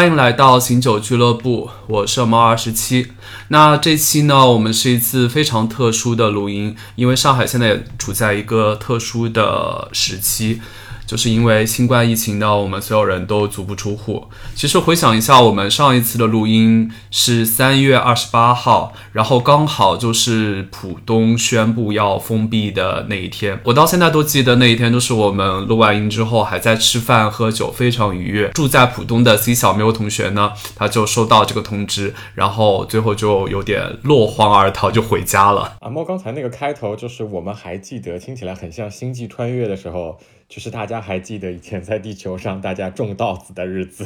欢迎来到醒酒俱乐部，我是猫二十七。那这期呢，我们是一次非常特殊的录音，因为上海现在也处在一个特殊的时期。就是因为新冠疫情呢，我们所有人都足不出户。其实回想一下，我们上一次的录音是三月二十八号，然后刚好就是浦东宣布要封闭的那一天。我到现在都记得那一天，就是我们录完音之后还在吃饭喝酒，非常愉悦。住在浦东的 C 小喵同学呢，他就收到这个通知，然后最后就有点落荒而逃，就回家了。阿猫刚才那个开头，就是我们还记得，听起来很像星际穿越的时候。就是大家还记得以前在地球上大家种稻子的日子，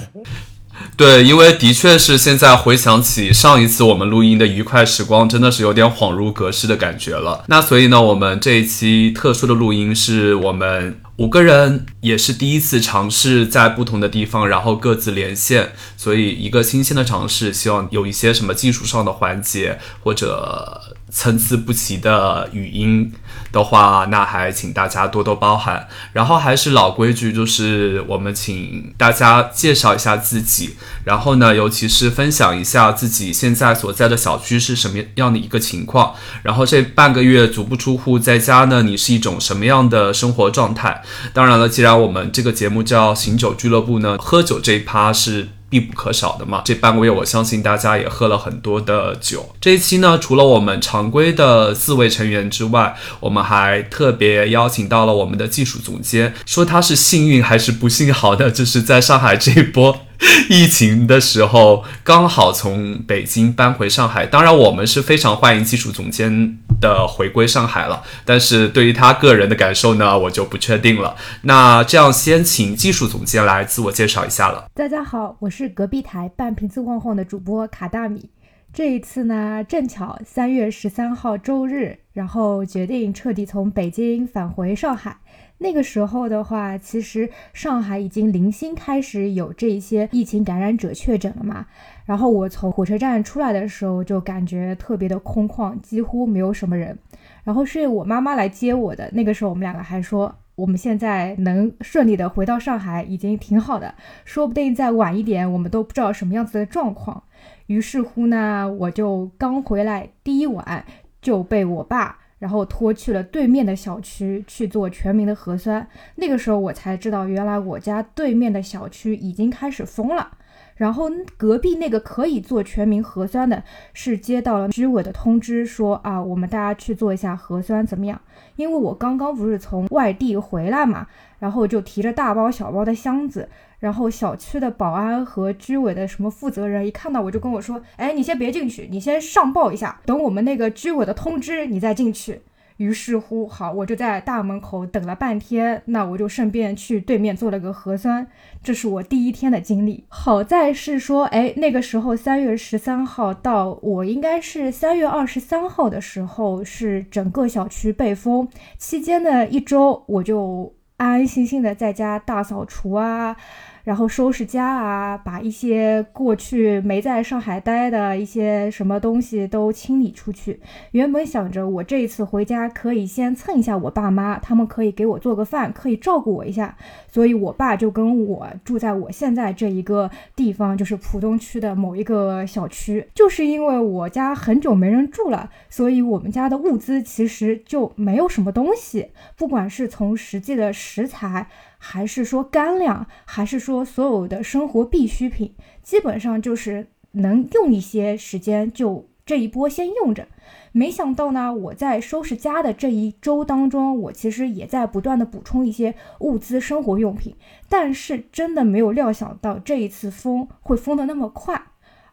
对，因为的确是现在回想起上一次我们录音的愉快时光，真的是有点恍如隔世的感觉了。那所以呢，我们这一期特殊的录音是我们五个人也是第一次尝试在不同的地方，然后各自连线，所以一个新鲜的尝试，希望有一些什么技术上的环节或者。参差不齐的语音的话，那还请大家多多包涵。然后还是老规矩，就是我们请大家介绍一下自己，然后呢，尤其是分享一下自己现在所在的小区是什么样的一个情况。然后这半个月足不出户在家呢，你是一种什么样的生活状态？当然了，既然我们这个节目叫醒酒俱乐部呢，喝酒这一趴是。必不可少的嘛，这半个月我相信大家也喝了很多的酒。这一期呢，除了我们常规的四位成员之外，我们还特别邀请到了我们的技术总监，说他是幸运还是不幸好的，就是在上海这一波。疫情的时候，刚好从北京搬回上海。当然，我们是非常欢迎技术总监的回归上海了。但是对于他个人的感受呢，我就不确定了。那这样，先请技术总监来自我介绍一下了。大家好，我是隔壁台半瓶子晃晃的主播卡大米。这一次呢，正巧三月十三号周日，然后决定彻底从北京返回上海。那个时候的话，其实上海已经零星开始有这些疫情感染者确诊了嘛。然后我从火车站出来的时候，就感觉特别的空旷，几乎没有什么人。然后是我妈妈来接我的，那个时候我们两个还说，我们现在能顺利的回到上海已经挺好的，说不定再晚一点，我们都不知道什么样子的状况。于是乎呢，我就刚回来第一晚就被我爸然后拖去了对面的小区去做全民的核酸。那个时候我才知道，原来我家对面的小区已经开始封了。然后隔壁那个可以做全民核酸的，是接到了居委的通知，说啊，我们大家去做一下核酸，怎么样？因为我刚刚不是从外地回来嘛，然后就提着大包小包的箱子。然后小区的保安和居委的什么负责人一看到我就跟我说：“哎，你先别进去，你先上报一下，等我们那个居委的通知，你再进去。”于是乎，好，我就在大门口等了半天，那我就顺便去对面做了个核酸，这是我第一天的经历。好在是说，哎，那个时候三月十三号到我应该是三月二十三号的时候，是整个小区被封，期间的一周我就安安心心的在家大扫除啊。然后收拾家啊，把一些过去没在上海待的一些什么东西都清理出去。原本想着我这一次回家可以先蹭一下我爸妈，他们可以给我做个饭，可以照顾我一下。所以我爸就跟我住在我现在这一个地方，就是浦东区的某一个小区。就是因为我家很久没人住了，所以我们家的物资其实就没有什么东西，不管是从实际的食材。还是说干粮，还是说所有的生活必需品，基本上就是能用一些时间，就这一波先用着。没想到呢，我在收拾家的这一周当中，我其实也在不断的补充一些物资、生活用品。但是真的没有料想到这一次封会封的那么快，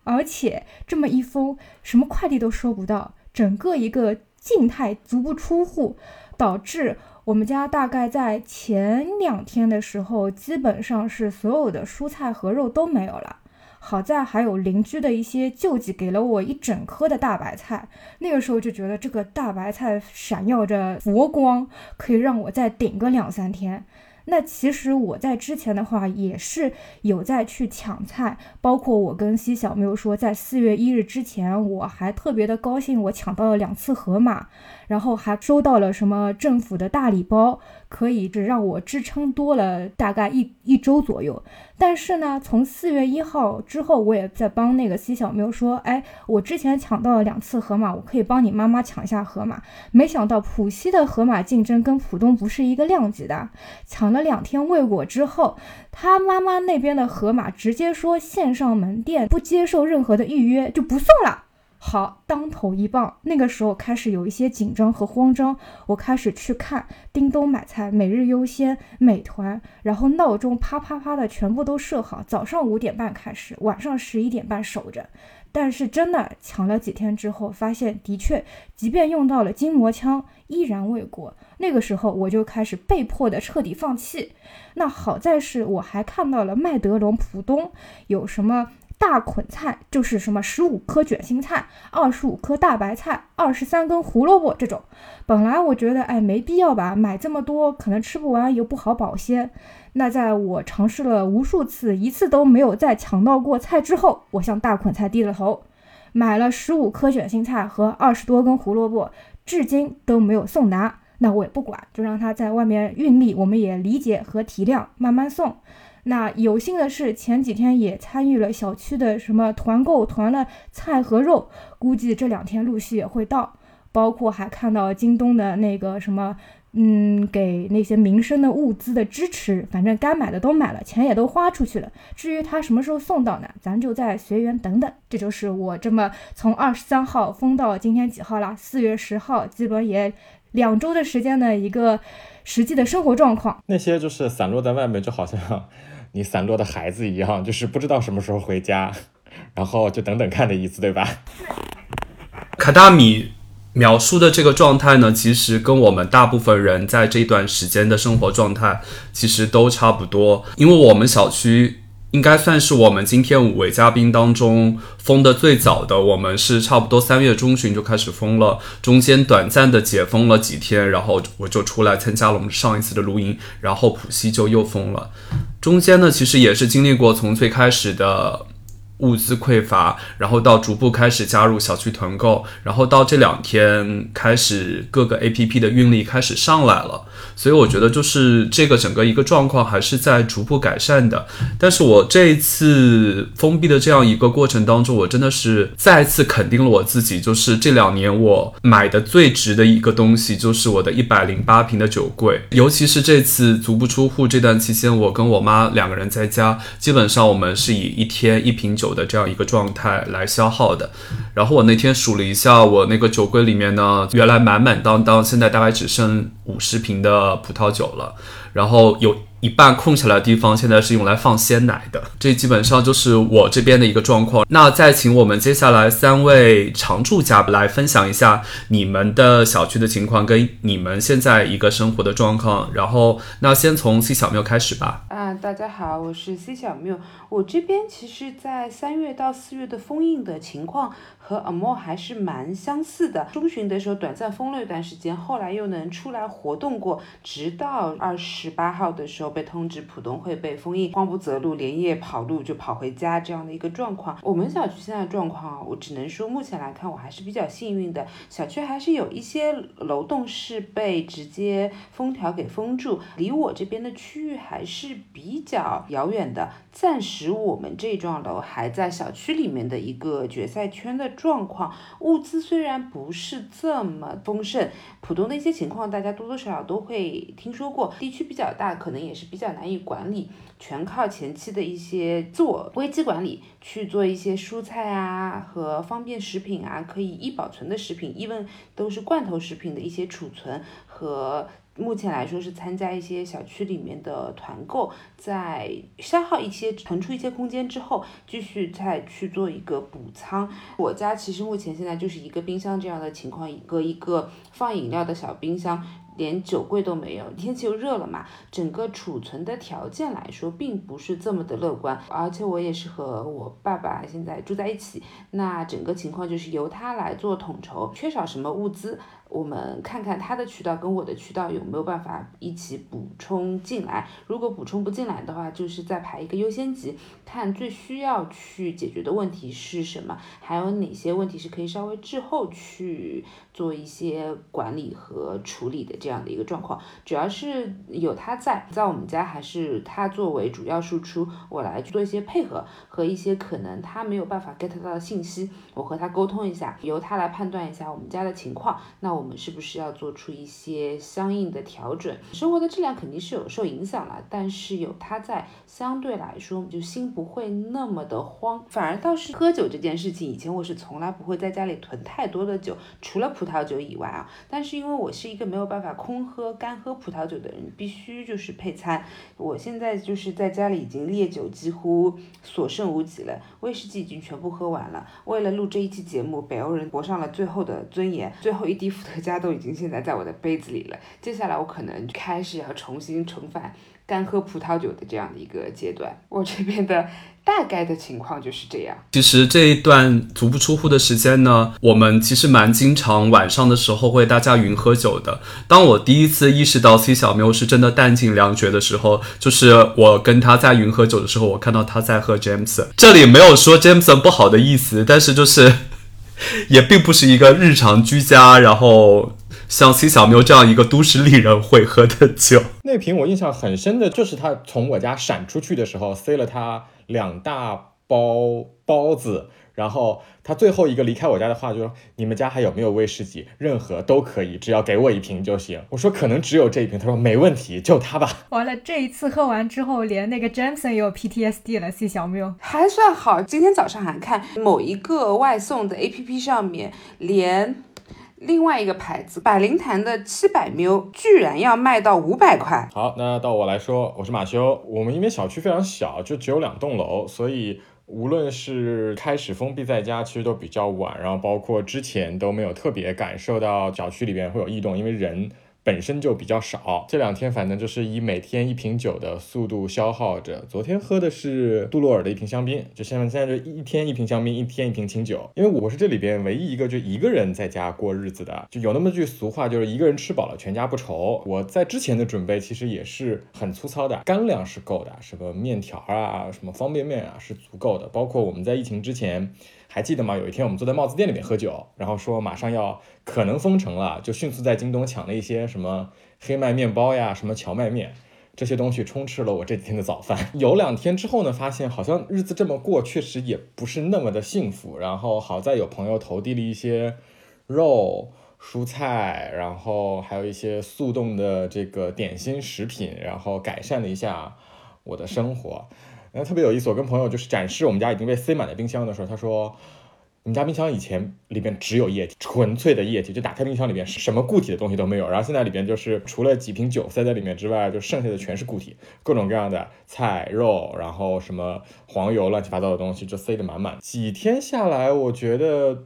而且这么一封，什么快递都收不到，整个一个静态足不出户，导致。我们家大概在前两天的时候，基本上是所有的蔬菜和肉都没有了。好在还有邻居的一些救济，给了我一整颗的大白菜。那个时候就觉得这个大白菜闪耀着佛光，可以让我再顶个两三天。那其实我在之前的话也是有在去抢菜，包括我跟西小没有说，在四月一日之前，我还特别的高兴，我抢到了两次盒马，然后还收到了什么政府的大礼包，可以只让我支撑多了大概一一周左右。但是呢，从四月一号之后，我也在帮那个 C 小喵说，哎，我之前抢到了两次河马，我可以帮你妈妈抢一下河马。没想到浦西的河马竞争跟浦东不是一个量级的，抢了两天未果之后，他妈妈那边的河马直接说线上门店不接受任何的预约，就不送了。好，当头一棒。那个时候开始有一些紧张和慌张，我开始去看叮咚买菜、每日优鲜、美团，然后闹钟啪啪啪的全部都设好，早上五点半开始，晚上十一点半守着。但是真的抢了几天之后，发现的确，即便用到了筋膜枪，依然未果。那个时候我就开始被迫的彻底放弃。那好在是我还看到了麦德龙浦东有什么。大捆菜就是什么十五颗卷心菜，二十五颗大白菜，二十三根胡萝卜这种。本来我觉得哎没必要吧，买这么多可能吃不完又不好保鲜。那在我尝试了无数次，一次都没有再抢到过菜之后，我向大捆菜低了头，买了十五颗卷心菜和二十多根胡萝卜，至今都没有送达。那我也不管，就让他在外面运力，我们也理解和体谅，慢慢送。那有幸的是，前几天也参与了小区的什么团购，团了菜和肉，估计这两天陆续也会到。包括还看到京东的那个什么，嗯，给那些民生的物资的支持，反正该买的都买了，钱也都花出去了。至于他什么时候送到呢？咱就再随缘等等。这就是我这么从二十三号封到今天几号啦？四月十号，基本也两周的时间的一个实际的生活状况。那些就是散落在外面，就好像。你散落的孩子一样，就是不知道什么时候回家，然后就等等看的意思，对吧？卡大米描述的这个状态呢，其实跟我们大部分人在这段时间的生活状态其实都差不多，因为我们小区。应该算是我们今天五位嘉宾当中封的最早的。我们是差不多三月中旬就开始封了，中间短暂的解封了几天，然后我就出来参加了我们上一次的录音，然后浦西就又封了。中间呢，其实也是经历过从最开始的物资匮乏，然后到逐步开始加入小区团购，然后到这两天开始各个 APP 的运力开始上来了。所以我觉得就是这个整个一个状况还是在逐步改善的，但是我这一次封闭的这样一个过程当中，我真的是再次肯定了我自己，就是这两年我买的最值的一个东西就是我的一百零八平的酒柜，尤其是这次足不出户这段期间，我跟我妈两个人在家，基本上我们是以一天一瓶酒的这样一个状态来消耗的。然后我那天数了一下，我那个酒柜里面呢，原来满满当当，现在大概只剩五十瓶的葡萄酒了，然后有。一半空下来的地方，现在是用来放鲜奶的。这基本上就是我这边的一个状况。那再请我们接下来三位常驻嘉宾来分享一下你们的小区的情况，跟你们现在一个生活的状况。然后，那先从 C 小缪开始吧。啊，大家好，我是 C 小缪。我这边其实，在三月到四月的封印的情况和阿莫还是蛮相似的。中旬的时候短暂封了一段时间，后来又能出来活动过，直到二十八号的时候。被通知浦东会被封印，慌不择路，连夜跑路就跑回家这样的一个状况。我们小区现在状况啊，我只能说目前来看我还是比较幸运的，小区还是有一些楼栋是被直接封条给封住，离我这边的区域还是比较遥远的。暂时我们这幢楼还在小区里面的一个决赛圈的状况，物资虽然不是这么丰盛，浦东的一些情况大家多多少少都会听说过，地区比较大，可能也是。比较难以管理，全靠前期的一些自我危机管理去做一些蔬菜啊和方便食品啊，可以易保存的食品，even 都是罐头食品的一些储存和目前来说是参加一些小区里面的团购，在消耗一些腾出一些空间之后，继续再去做一个补仓。我家其实目前现在就是一个冰箱这样的情况，一个一个放饮料的小冰箱。连酒柜都没有，天气又热了嘛，整个储存的条件来说，并不是这么的乐观。而且我也是和我爸爸现在住在一起，那整个情况就是由他来做统筹，缺少什么物资。我们看看他的渠道跟我的渠道有没有办法一起补充进来。如果补充不进来的话，就是再排一个优先级，看最需要去解决的问题是什么，还有哪些问题是可以稍微滞后去做一些管理和处理的这样的一个状况。主要是有他在，在我们家还是他作为主要输出，我来去做一些配合和一些可能他没有办法 get 到的信息，我和他沟通一下，由他来判断一下我们家的情况。那我我们是不是要做出一些相应的调整？生活的质量肯定是有受影响了，但是有他在，相对来说就心不会那么的慌。反而倒是喝酒这件事情，以前我是从来不会在家里囤太多的酒，除了葡萄酒以外啊。但是因为我是一个没有办法空喝、干喝葡萄酒的人，必须就是配餐。我现在就是在家里已经烈酒几乎所剩无几了，威士忌已经全部喝完了。为了录这一期节目，北欧人搏上了最后的尊严，最后一滴伏特加都已经现在在我的杯子里了。接下来我可能开始要重新重返干喝葡萄酒的这样的一个阶段。我这边的大概的情况就是这样。其实这一段足不出户的时间呢，我们其实蛮经常晚上的时候会大家云喝酒的。当我第一次意识到 C 小喵是真的弹尽粮绝的时候，就是我跟他在云喝酒的时候，我看到他在喝 James。这里没有说 James 不好的意思，但是就是也并不是一个日常居家，然后像 C 小妞这样一个都市丽人会喝的酒。那瓶我印象很深的就是他从我家闪出去的时候，塞了他两大包包子，然后他最后一个离开我家的话就说：“你们家还有没有威士忌？任何都可以，只要给我一瓶就行。”我说：“可能只有这一瓶。”他说：“没问题，就它吧。完了，这一次喝完之后，连那个 Jameson 也有 PTSD 了。C 小缪还算好。今天早上还看某一个外送的 APP 上面，连另外一个牌子百灵坛的七百 ml 居然要卖到五百块。”好，那到我来说，我是马修。我们因为小区非常小，就只有两栋楼，所以无论是开始封闭在家，其实都比较晚，然后包括之前都没有特别感受到小区里边会有异动，因为人。本身就比较少，这两天反正就是以每天一瓶酒的速度消耗着。昨天喝的是杜洛尔的一瓶香槟，就现在现在就一天一瓶香槟，一天一瓶清酒。因为我是这里边唯一一个就一个人在家过日子的，就有那么句俗话，就是一个人吃饱了全家不愁。我在之前的准备其实也是很粗糙的，干粮是够的，什么面条啊，什么方便面啊是足够的，包括我们在疫情之前。还记得吗？有一天我们坐在帽子店里面喝酒，然后说马上要可能封城了，就迅速在京东抢了一些什么黑麦面包呀、什么荞麦面这些东西，充斥了我这几天的早饭。有两天之后呢，发现好像日子这么过，确实也不是那么的幸福。然后好在有朋友投递了一些肉、蔬菜，然后还有一些速冻的这个点心食品，然后改善了一下我的生活。然后特别有意思，我跟朋友就是展示我们家已经被塞满了冰箱的时候，他说：“你们家冰箱以前里面只有液体，纯粹的液体，就打开冰箱里面什么固体的东西都没有。然后现在里边就是除了几瓶酒塞在里面之外，就剩下的全是固体，各种各样的菜肉，然后什么黄油乱七八糟的东西就塞得满满。几天下来，我觉得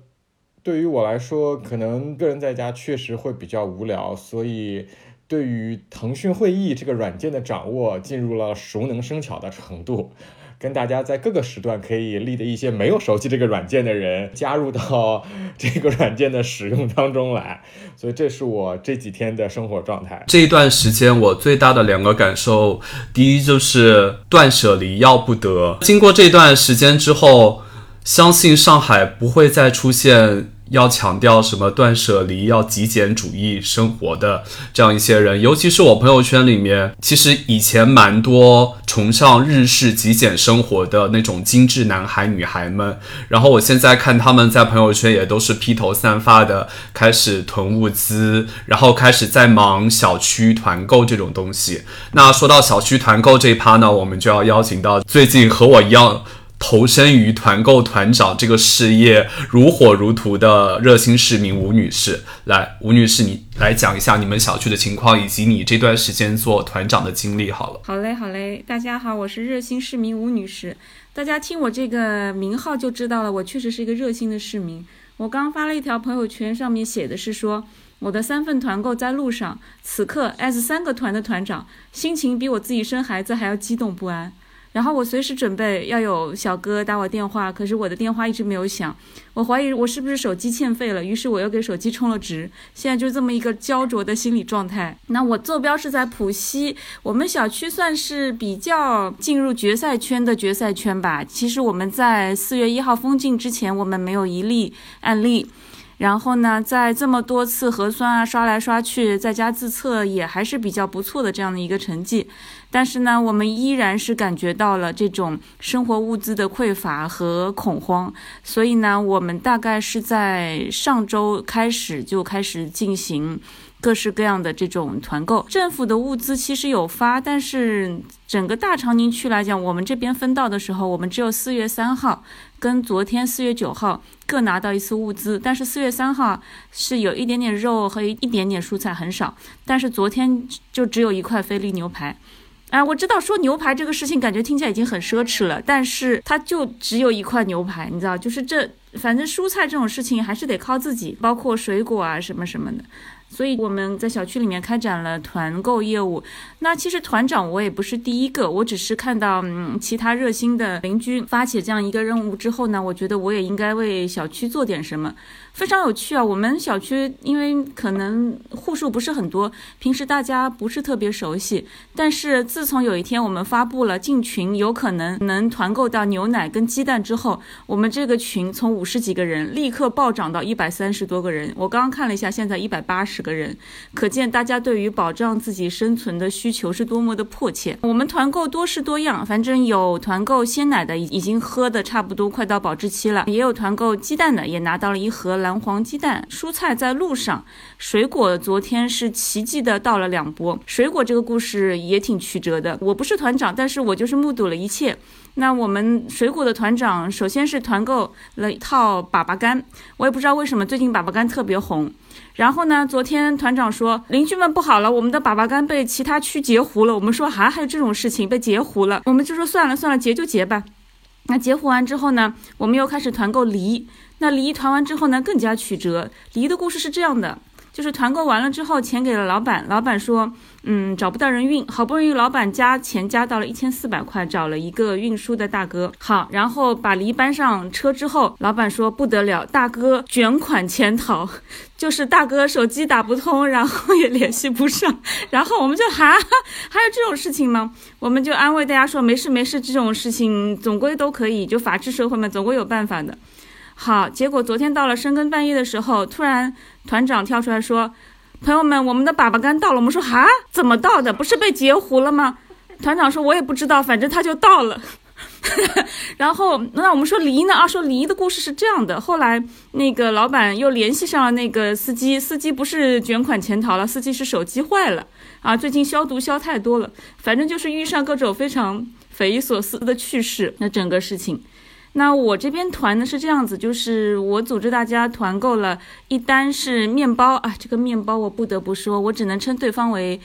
对于我来说，可能个人在家确实会比较无聊，所以。对于腾讯会议这个软件的掌握进入了熟能生巧的程度，跟大家在各个时段可以立的一些没有熟悉这个软件的人加入到这个软件的使用当中来，所以这是我这几天的生活状态。这一段时间我最大的两个感受，第一就是断舍离要不得。经过这段时间之后，相信上海不会再出现。要强调什么断舍离、要极简主义生活的这样一些人，尤其是我朋友圈里面，其实以前蛮多崇尚日式极简生活的那种精致男孩女孩们。然后我现在看他们在朋友圈也都是披头散发的，开始囤物资，然后开始在忙小区团购这种东西。那说到小区团购这一趴呢，我们就要邀请到最近和我一样。投身于团购团长这个事业如火如荼的热心市民吴女士，来，吴女士，你来讲一下你们小区的情况，以及你这段时间做团长的经历。好了，好嘞，好嘞，大家好，我是热心市民吴女士。大家听我这个名号就知道了，我确实是一个热心的市民。我刚发了一条朋友圈，上面写的是说，我的三份团购在路上，此刻 as 三个团的团长，心情比我自己生孩子还要激动不安。然后我随时准备要有小哥打我电话，可是我的电话一直没有响，我怀疑我是不是手机欠费了，于是我又给手机充了值，现在就这么一个焦灼的心理状态。那我坐标是在浦西，我们小区算是比较进入决赛圈的决赛圈吧。其实我们在四月一号封禁之前，我们没有一例案例。然后呢，在这么多次核酸啊刷来刷去，在家自测也还是比较不错的这样的一个成绩。但是呢，我们依然是感觉到了这种生活物资的匮乏和恐慌。所以呢，我们大概是在上周开始就开始进行。各式各样的这种团购，政府的物资其实有发，但是整个大长宁区来讲，我们这边分到的时候，我们只有四月三号跟昨天四月九号各拿到一次物资，但是四月三号是有一点点肉和一点点蔬菜，很少，但是昨天就只有一块菲力牛排。啊，我知道说牛排这个事情感觉听起来已经很奢侈了，但是它就只有一块牛排，你知道，就是这反正蔬菜这种事情还是得靠自己，包括水果啊什么什么的。所以我们在小区里面开展了团购业务。那其实团长我也不是第一个，我只是看到嗯其他热心的邻居发起这样一个任务之后呢，我觉得我也应该为小区做点什么。非常有趣啊！我们小区因为可能户数不是很多，平时大家不是特别熟悉。但是自从有一天我们发布了进群有可能能团购到牛奶跟鸡蛋之后，我们这个群从五十几个人立刻暴涨到一百三十多个人。我刚刚看了一下，现在一百八十个人，可见大家对于保障自己生存的需求是多么的迫切。我们团购多式多样，反正有团购鲜奶的，已已经喝的差不多快到保质期了；也有团购鸡蛋的，也拿到了一盒。蓝黄鸡蛋，蔬菜在路上，水果昨天是奇迹的到了两波。水果这个故事也挺曲折的，我不是团长，但是我就是目睹了一切。那我们水果的团长首先是团购了一套粑粑干，我也不知道为什么最近粑粑干特别红。然后呢，昨天团长说邻居们不好了，我们的粑粑干被其他区截胡了。我们说还还有这种事情被截胡了，我们就说算了算了，截就截吧。那截胡完之后呢，我们又开始团购梨。那梨团完之后呢，更加曲折。梨的故事是这样的，就是团购完了之后，钱给了老板，老板说，嗯，找不到人运，好不容易老板加钱加到了一千四百块，找了一个运输的大哥。好，然后把梨搬上车之后，老板说不得了，大哥卷款潜逃，就是大哥手机打不通，然后也联系不上，然后我们就 哈，还有这种事情吗？我们就安慰大家说，没事没事，这种事情总归都可以，就法治社会嘛，总归有办法的。好，结果昨天到了深更半夜的时候，突然团长跳出来说：“朋友们，我们的粑粑干到了。”我们说：“哈，怎么到的？不是被截胡了吗？”团长说：“我也不知道，反正他就到了。”然后那我们说梨呢？啊，说梨的故事是这样的。后来那个老板又联系上了那个司机，司机不是卷款潜逃了，司机是手机坏了啊，最近消毒消太多了，反正就是遇上各种非常匪夷所思的趣事。那整个事情。那我这边团呢是这样子，就是我组织大家团购了一单是面包啊，这个面包我不得不说，我只能称对方为。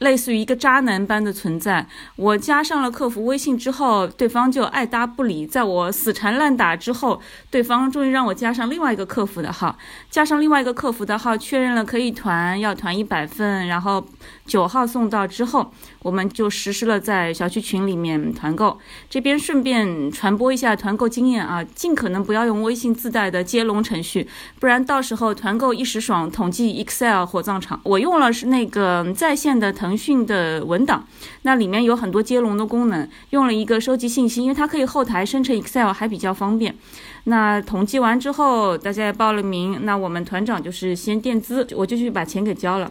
类似于一个渣男般的存在，我加上了客服微信之后，对方就爱搭不理。在我死缠烂打之后，对方终于让我加上另外一个客服的号，加上另外一个客服的号，确认了可以团，要团一百份，然后九号送到之后，我们就实施了在小区群里面团购。这边顺便传播一下团购经验啊，尽可能不要用微信自带的接龙程序，不然到时候团购一时爽，统计 Excel 火葬场。我用了是那个在线的。腾讯的文档，那里面有很多接龙的功能，用了一个收集信息，因为它可以后台生成 Excel，还比较方便。那统计完之后，大家也报了名，那我们团长就是先垫资，我就去把钱给交了。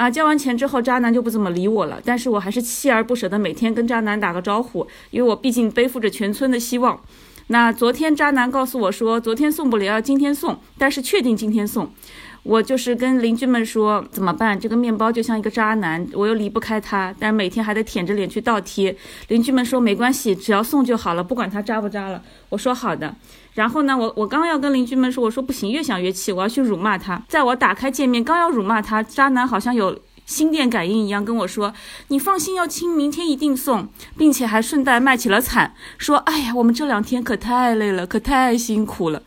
啊，交完钱之后，渣男就不怎么理我了，但是我还是锲而不舍的每天跟渣男打个招呼，因为我毕竟背负着全村的希望。那昨天渣男告诉我说，昨天送不了，要今天送，但是确定今天送。我就是跟邻居们说怎么办？这个面包就像一个渣男，我又离不开他，但每天还得舔着脸去倒贴。邻居们说没关系，只要送就好了，不管他渣不渣了。我说好的。然后呢，我我刚要跟邻居们说，我说不行，越想越气，我要去辱骂他。在我打开界面刚要辱骂他，渣男好像有。心电感应一样跟我说：“你放心，要亲，明天一定送，并且还顺带卖起了惨，说：哎呀，我们这两天可太累了，可太辛苦了。”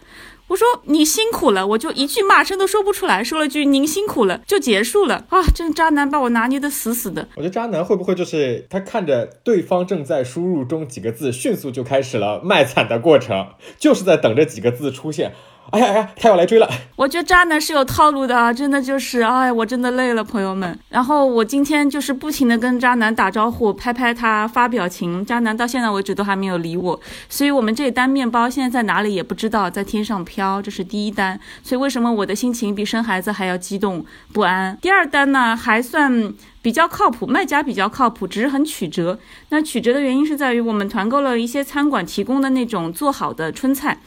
我说你辛苦了，我就一句骂声都说不出来，说了句您辛苦了就结束了啊！这渣男把我拿捏的死死的。我觉得渣男会不会就是他看着对方正在输入中几个字，迅速就开始了卖惨的过程，就是在等着几个字出现。哎呀哎呀，他要来追了！我觉得渣男是有套路的啊，真的就是，哎，我真的累了，朋友们。然后我今天就是不停的跟渣男打招呼，拍拍他，发表情。渣男到现在为止都还没有理我，所以我们这单面包现在在哪里也不知道，在天上飘，这是第一单。所以为什么我的心情比生孩子还要激动不安？第二单呢，还算。比较靠谱，卖家比较靠谱，只是很曲折。那曲折的原因是在于我们团购了一些餐馆提供的那种做好的春菜。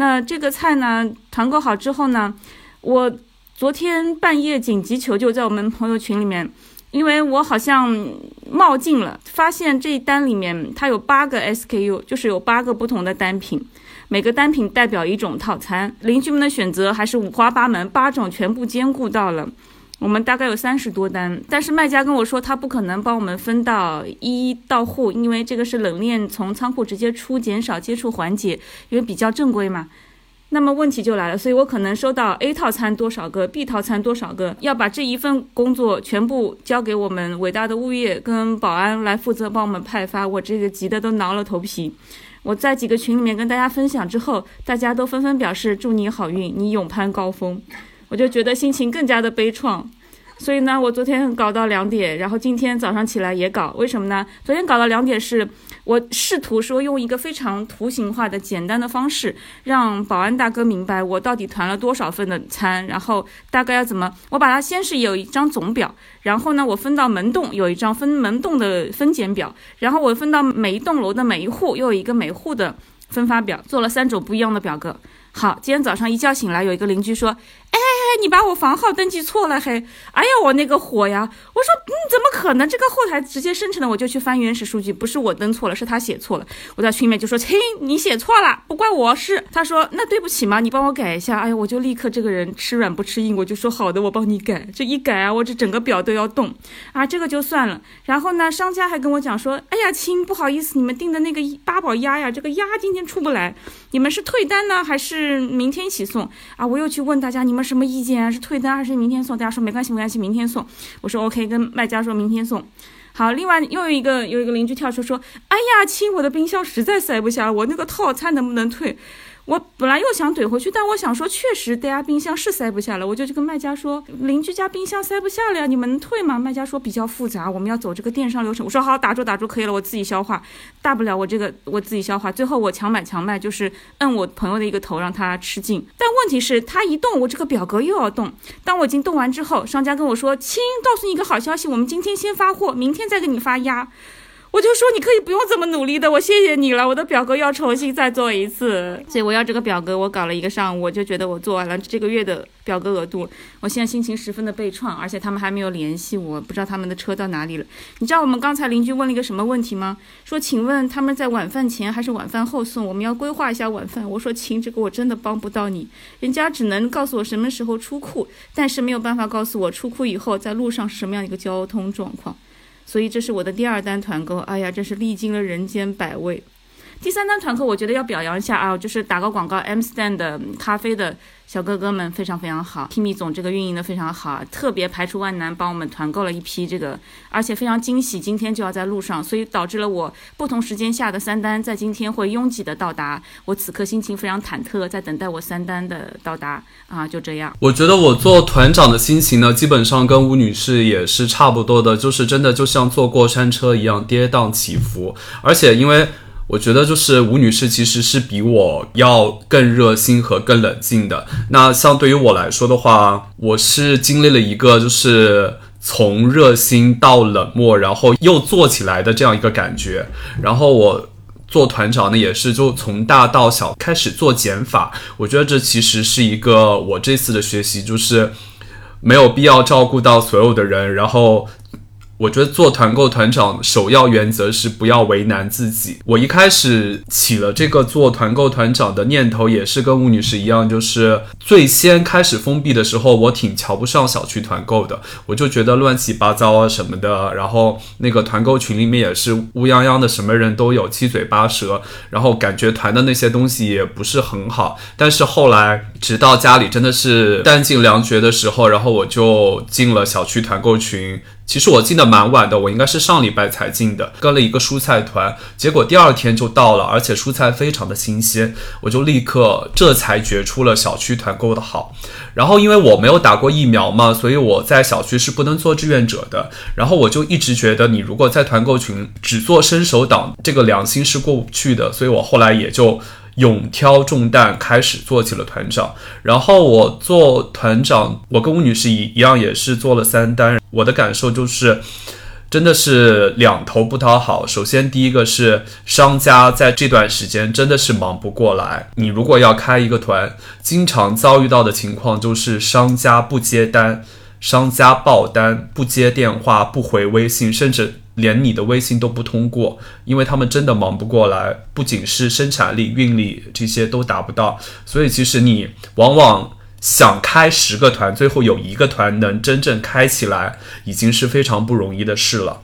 那这个菜呢，团购好之后呢，我昨天半夜紧急求救在我们朋友群里面，因为我好像冒进了，发现这一单里面它有八个 SKU，就是有八个不同的单品，每个单品代表一种套餐。邻居们的选择还是五花八门，八种全部兼顾到了。我们大概有三十多单，但是卖家跟我说他不可能帮我们分到一到户，因为这个是冷链从仓库直接出，减少接触环节，因为比较正规嘛。那么问题就来了，所以我可能收到 A 套餐多少个，B 套餐多少个，要把这一份工作全部交给我们伟大的物业跟保安来负责帮我们派发，我这个急得都挠了头皮。我在几个群里面跟大家分享之后，大家都纷纷表示祝你好运，你勇攀高峰。我就觉得心情更加的悲怆，所以呢，我昨天搞到两点，然后今天早上起来也搞，为什么呢？昨天搞到两点是，我试图说用一个非常图形化的简单的方式，让保安大哥明白我到底团了多少份的餐，然后大概要怎么，我把它先是有一张总表，然后呢，我分到门栋有一张分门栋的分拣表，然后我分到每一栋楼的每一户又有一个每户的分发表，做了三种不一样的表格。好，今天早上一觉醒来，有一个邻居说：“哎哎。”你把我房号登记错了嘿！哎呀，我那个火呀！我说，嗯，怎么可能？这个后台直接生成的，我就去翻原始数据，不是我登错了，是他写错了。我在群里面就说，亲，你写错了，不怪我是。他说，那对不起嘛，你帮我改一下。哎呀，我就立刻这个人吃软不吃硬，我就说好的，我帮你改。这一改啊，我这整个表都要动啊，这个就算了。然后呢，商家还跟我讲说，哎呀，亲，不好意思，你们订的那个八宝鸭呀，这个鸭今天出不来，你们是退单呢，还是明天一起送啊？我又去问大家，你们什么意见啊？是退单还是明天送？大家说没关系，没关系，明天送。我说 OK，跟卖家说明天送。好，另外又有一个有一个邻居跳出说：“哎呀，亲，我的冰箱实在塞不下了，我那个套餐能不能退？”我本来又想怼回去，但我想说，确实大家冰箱是塞不下了，我就去跟卖家说，邻居家冰箱塞不下了呀，你们能退吗？卖家说比较复杂，我们要走这个电商流程。我说好，打住打住，可以了，我自己消化，大不了我这个我自己消化。最后我强买强卖，就是摁我朋友的一个头让他吃劲。但问题是，他一动，我这个表格又要动。当我已经动完之后，商家跟我说，亲，告诉你一个好消息，我们今天先发货，明天再给你发压。我就说你可以不用这么努力的，我谢谢你了。我的表格要重新再做一次，所以我要这个表格，我搞了一个上午，我就觉得我做完了这个月的表格额度。我现在心情十分的悲怆，而且他们还没有联系我，不知道他们的车到哪里了。你知道我们刚才邻居问了一个什么问题吗？说请问他们在晚饭前还是晚饭后送？我们要规划一下晚饭。我说亲，这个我真的帮不到你，人家只能告诉我什么时候出库，但是没有办法告诉我出库以后在路上是什么样一个交通状况。所以这是我的第二单团购，哎呀，真是历经了人间百味。第三单团购，我觉得要表扬一下啊，就是打个广告，M Stand 的咖啡的。小哥哥们非常非常好，T 米总这个运营的非常好，特别排除万难帮我们团购了一批这个，而且非常惊喜，今天就要在路上，所以导致了我不同时间下的三单在今天会拥挤的到达，我此刻心情非常忐忑，在等待我三单的到达啊，就这样。我觉得我做团长的心情呢，基本上跟吴女士也是差不多的，就是真的就像坐过山车一样跌宕起伏，而且因为。我觉得就是吴女士其实是比我要更热心和更冷静的。那像对于我来说的话，我是经历了一个就是从热心到冷漠，然后又做起来的这样一个感觉。然后我做团长呢，也是就从大到小开始做减法。我觉得这其实是一个我这次的学习，就是没有必要照顾到所有的人，然后。我觉得做团购团长首要原则是不要为难自己。我一开始起了这个做团购团长的念头，也是跟吴女士一样，就是最先开始封闭的时候，我挺瞧不上小区团购的，我就觉得乱七八糟啊什么的。然后那个团购群里面也是乌泱泱的，什么人都有，七嘴八舌，然后感觉团的那些东西也不是很好。但是后来，直到家里真的是弹尽粮绝的时候，然后我就进了小区团购群。其实我进的蛮晚的，我应该是上礼拜才进的，跟了一个蔬菜团，结果第二天就到了，而且蔬菜非常的新鲜，我就立刻这才觉出了小区团购的好。然后因为我没有打过疫苗嘛，所以我在小区是不能做志愿者的。然后我就一直觉得，你如果在团购群只做伸手党，这个良心是过不去的，所以我后来也就。勇挑重担，开始做起了团长。然后我做团长，我跟吴女士一一样，也是做了三单。我的感受就是，真的是两头不讨好。首先，第一个是商家在这段时间真的是忙不过来。你如果要开一个团，经常遭遇到的情况就是商家不接单，商家爆单，不接电话，不回微信，甚至。连你的微信都不通过，因为他们真的忙不过来，不仅是生产力、运力这些都达不到，所以其实你往往想开十个团，最后有一个团能真正开起来，已经是非常不容易的事了。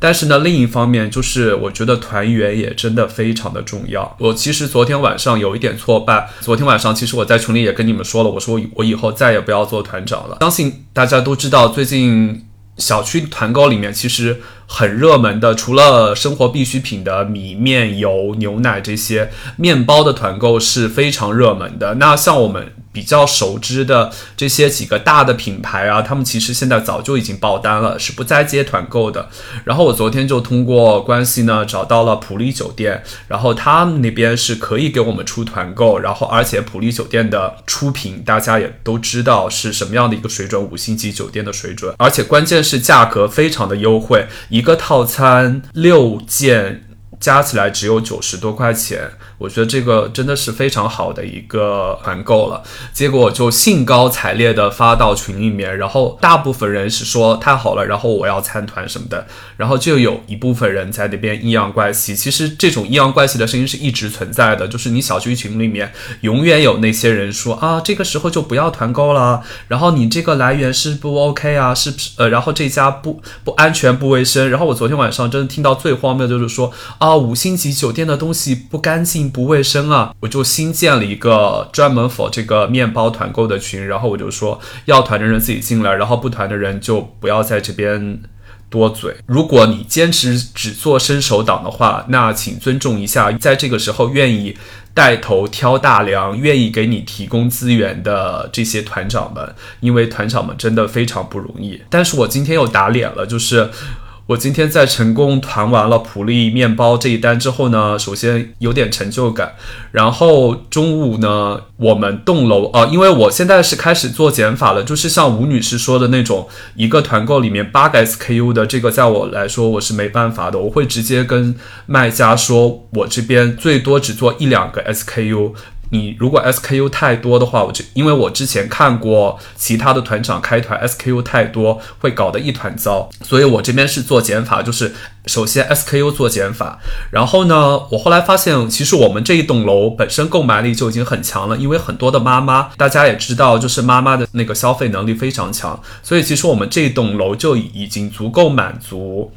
但是呢，另一方面就是我觉得团员也真的非常的重要。我其实昨天晚上有一点挫败，昨天晚上其实我在群里也跟你们说了，我说我以后再也不要做团长了。相信大家都知道，最近小区团购里面其实。很热门的，除了生活必需品的米面油、牛奶这些，面包的团购是非常热门的。那像我们比较熟知的这些几个大的品牌啊，他们其实现在早就已经爆单了，是不再接团购的。然后我昨天就通过关系呢找到了普利酒店，然后他们那边是可以给我们出团购，然后而且普利酒店的出品大家也都知道是什么样的一个水准，五星级酒店的水准，而且关键是价格非常的优惠。一个套餐六件加起来只有九十多块钱。我觉得这个真的是非常好的一个团购了，结果就兴高采烈的发到群里面，然后大部分人是说太好了，然后我要参团什么的，然后就有一部分人在那边阴阳怪气。其实这种阴阳怪气的声音是一直存在的，就是你小区群里面永远有那些人说啊，这个时候就不要团购了，然后你这个来源是不 OK 啊，是不是呃，然后这家不不安全不卫生，然后我昨天晚上真的听到最荒谬就是说啊，五星级酒店的东西不干净。不卫生啊！我就新建了一个专门 for 这个面包团购的群，然后我就说要团的人自己进来，然后不团的人就不要在这边多嘴。如果你坚持只做伸手党的话，那请尊重一下，在这个时候愿意带头挑大梁、愿意给你提供资源的这些团长们，因为团长们真的非常不容易。但是我今天又打脸了，就是。我今天在成功团完了普利面包这一单之后呢，首先有点成就感。然后中午呢，我们栋楼啊，因为我现在是开始做减法了，就是像吴女士说的那种，一个团购里面八个 SKU 的，这个在我来说我是没办法的，我会直接跟卖家说，我这边最多只做一两个 SKU。你如果 SKU 太多的话，我就因为我之前看过其他的团长开团 SKU 太多会搞得一团糟，所以我这边是做减法，就是首先 SKU 做减法，然后呢，我后来发现其实我们这一栋楼本身购买力就已经很强了，因为很多的妈妈，大家也知道，就是妈妈的那个消费能力非常强，所以其实我们这栋楼就已经足够满足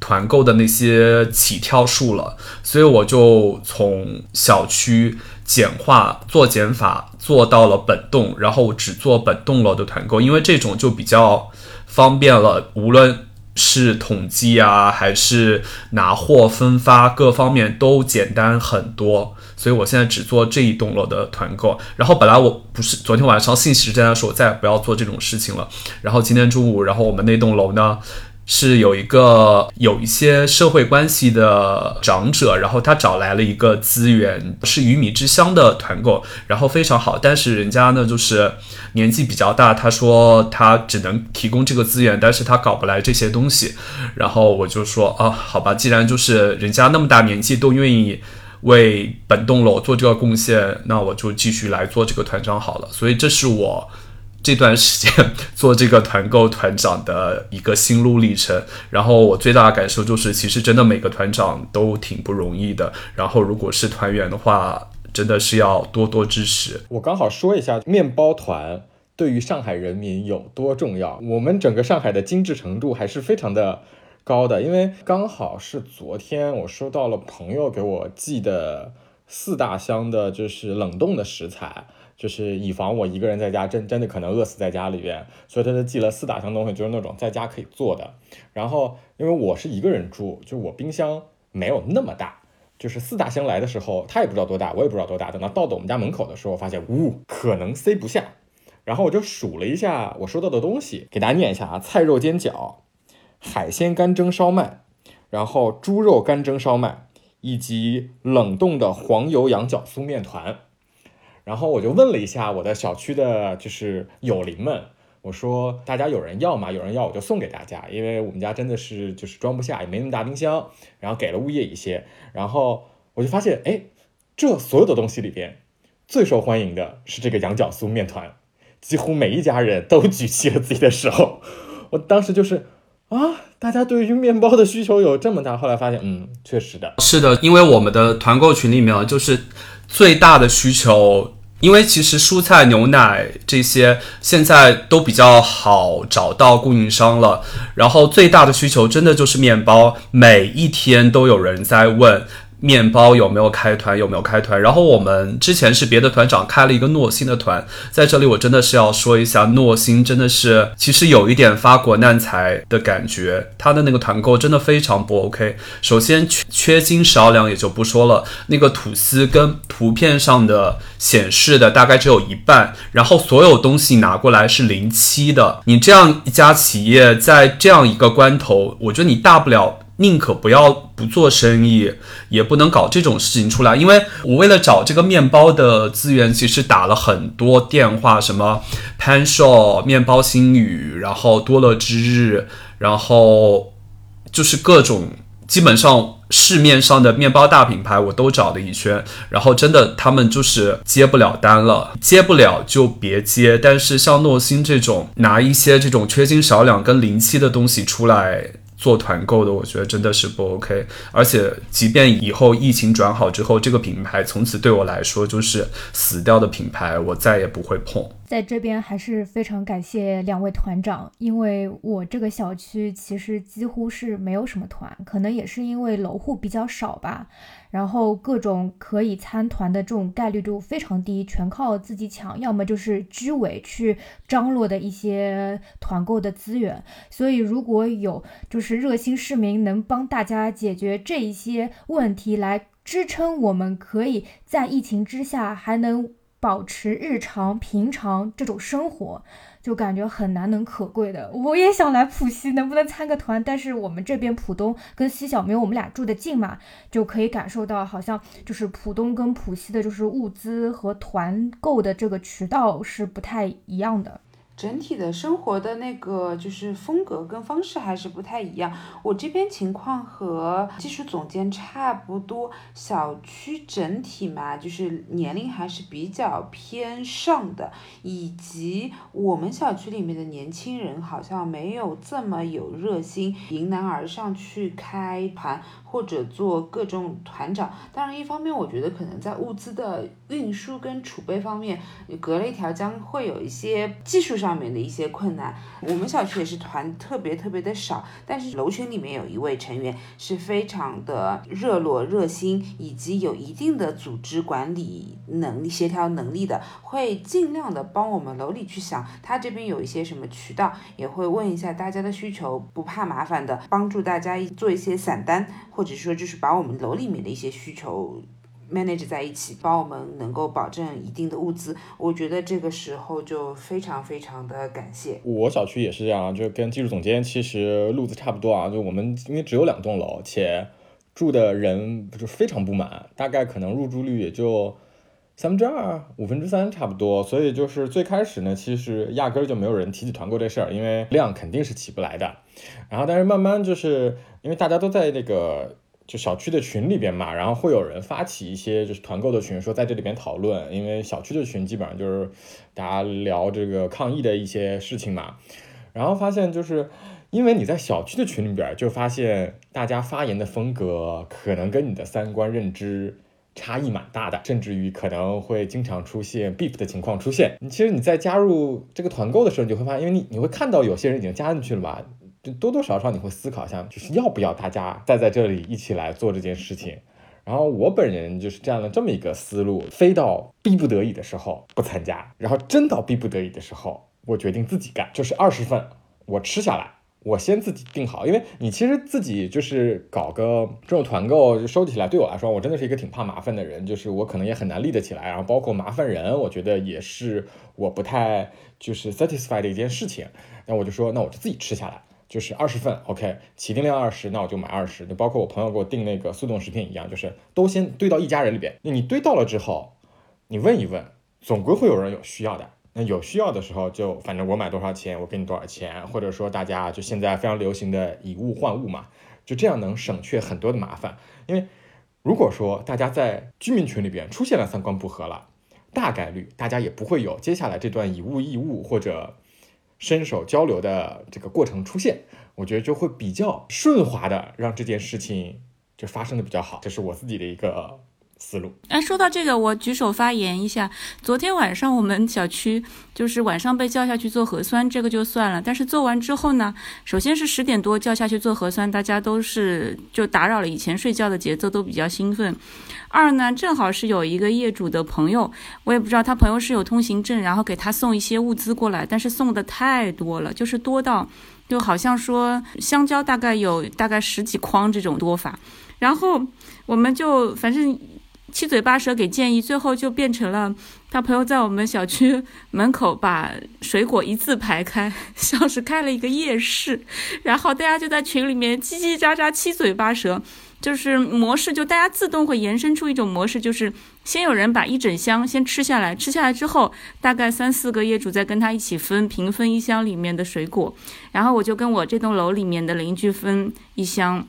团购的那些起跳数了，所以我就从小区。简化做减法做到了本栋，然后我只做本栋楼的团购，因为这种就比较方便了，无论是统计啊，还是拿货分发各方面都简单很多。所以我现在只做这一栋楼的团购。然后本来我不是昨天晚上信息之间说，我再也不要做这种事情了。然后今天中午，然后我们那栋楼呢？是有一个有一些社会关系的长者，然后他找来了一个资源，是鱼米之乡的团购，然后非常好。但是人家呢，就是年纪比较大，他说他只能提供这个资源，但是他搞不来这些东西。然后我就说啊，好吧，既然就是人家那么大年纪都愿意为本栋楼做这个贡献，那我就继续来做这个团长好了。所以这是我。这段时间做这个团购团长的一个心路历程。然后我最大的感受就是，其实真的每个团长都挺不容易的。然后如果是团员的话，真的是要多多支持。我刚好说一下面包团对于上海人民有多重要。我们整个上海的精致程度还是非常的高的，因为刚好是昨天我收到了朋友给我寄的四大箱的，就是冷冻的食材，就是以防我一个人在家真真的可能饿死在家里边，所以他就寄了四大箱东西，就是那种在家可以做的。然后因为我是一个人住，就我冰箱没有那么大。就是四大箱来的时候，他也不知道多大，我也不知道多大。等到到到我们家门口的时候，发现呜，可能塞不下。然后我就数了一下我收到的东西，给大家念一下啊：菜肉煎饺、海鲜干蒸烧麦，然后猪肉干蒸烧麦，以及冷冻的黄油羊角酥面团。然后我就问了一下我的小区的，就是友邻们。我说大家有人要吗？有人要我就送给大家，因为我们家真的是就是装不下，也没那么大冰箱。然后给了物业一些，然后我就发现，哎，这所有的东西里边最受欢迎的是这个羊角酥面团，几乎每一家人都举起了自己的手。我当时就是啊，大家对于面包的需求有这么大。后来发现，嗯，确实的，是的，因为我们的团购群里面就是最大的需求。因为其实蔬菜、牛奶这些现在都比较好找到供应商了，然后最大的需求真的就是面包，每一天都有人在问。面包有没有开团？有没有开团？然后我们之前是别的团长开了一个诺心的团，在这里我真的是要说一下，诺心真的是其实有一点发国难财的感觉，他的那个团购真的非常不 OK。首先缺缺斤少两也就不说了，那个吐司跟图片上的显示的大概只有一半，然后所有东西拿过来是零七的。你这样一家企业在这样一个关头，我觉得你大不了。宁可不要不做生意，也不能搞这种事情出来。因为我为了找这个面包的资源，其实打了很多电话，什么 Pan Show、面包新语，然后多乐之日，然后就是各种基本上市面上的面包大品牌我都找了一圈，然后真的他们就是接不了单了，接不了就别接。但是像诺心这种拿一些这种缺斤少两跟零七的东西出来。做团购的，我觉得真的是不 OK。而且，即便以后疫情转好之后，这个品牌从此对我来说就是死掉的品牌，我再也不会碰。在这边还是非常感谢两位团长，因为我这个小区其实几乎是没有什么团，可能也是因为楼户比较少吧。然后各种可以参团的这种概率度非常低，全靠自己抢，要么就是居委去张罗的一些团购的资源。所以如果有就是热心市民能帮大家解决这一些问题，来支撑我们可以在疫情之下还能保持日常平常这种生活。就感觉很难能可贵的，我也想来浦西，能不能参个团？但是我们这边浦东跟西小没有我们俩住的近嘛，就可以感受到好像就是浦东跟浦西的，就是物资和团购的这个渠道是不太一样的。整体的生活的那个就是风格跟方式还是不太一样。我这边情况和技术总监差不多，小区整体嘛，就是年龄还是比较偏上的，以及我们小区里面的年轻人好像没有这么有热心，迎难而上去开盘。或者做各种团长，当然一方面我觉得可能在物资的运输跟储备方面隔了一条江，会有一些技术上面的一些困难。我们小区也是团特别特别的少，但是楼群里面有一位成员是非常的热络热心，以及有一定的组织管理能力、协调能力的，会尽量的帮我们楼里去想，他这边有一些什么渠道，也会问一下大家的需求，不怕麻烦的，帮助大家做一些散单。或者说，就是把我们楼里面的一些需求 manage 在一起，帮我们能够保证一定的物资。我觉得这个时候就非常非常的感谢。我小区也是这样，就跟技术总监其实路子差不多啊。就我们因为只有两栋楼，且住的人就非常不满，大概可能入住率也就三分之二、五分之三差不多。所以就是最开始呢，其实压根儿就没有人提起团购这事儿，因为量肯定是起不来的。然后，但是慢慢就是因为大家都在那个就小区的群里边嘛，然后会有人发起一些就是团购的群，说在这里边讨论，因为小区的群基本上就是大家聊这个抗疫的一些事情嘛，然后发现就是因为你在小区的群里边，就发现大家发言的风格可能跟你的三观认知。差异蛮大的，甚至于可能会经常出现 beef 的情况出现。你其实你在加入这个团购的时候，你就会发现，因为你你会看到有些人已经加进去了吧，就就多多少少你会思考一下，就是要不要大家再在这里一起来做这件事情。然后我本人就是这样的这么一个思路，非到逼不得已的时候不参加，然后真到逼不得已的时候，我决定自己干，就是二十份我吃下来。我先自己定好，因为你其实自己就是搞个这种团购就收集起来，对我来说，我真的是一个挺怕麻烦的人，就是我可能也很难立得起来，然后包括麻烦人，我觉得也是我不太就是 satisfied 的一件事情。那我就说，那我就自己吃下来，就是二十份，OK，起订量二十，那我就买二十。就包括我朋友给我订那个速冻食品一样，就是都先堆到一家人里边。那你堆到了之后，你问一问，总归会有人有需要的。那有需要的时候，就反正我买多少钱，我给你多少钱，或者说大家就现在非常流行的以物换物嘛，就这样能省却很多的麻烦。因为如果说大家在居民群里边出现了三观不合了，大概率大家也不会有接下来这段以物易物或者伸手交流的这个过程出现，我觉得就会比较顺滑的让这件事情就发生的比较好，这是我自己的一个。思路哎，说到这个，我举手发言一下。昨天晚上我们小区就是晚上被叫下去做核酸，这个就算了。但是做完之后呢，首先是十点多叫下去做核酸，大家都是就打扰了以前睡觉的节奏，都比较兴奋。二呢，正好是有一个业主的朋友，我也不知道他朋友是有通行证，然后给他送一些物资过来，但是送的太多了，就是多到就好像说香蕉大概有大概十几筐这种多法。然后我们就反正。七嘴八舌给建议，最后就变成了他朋友在我们小区门口把水果一字排开，像是开了一个夜市，然后大家就在群里面叽叽喳喳、七嘴八舌，就是模式就大家自动会延伸出一种模式，就是先有人把一整箱先吃下来，吃下来之后，大概三四个业主再跟他一起分平分一箱里面的水果，然后我就跟我这栋楼里面的邻居分一箱。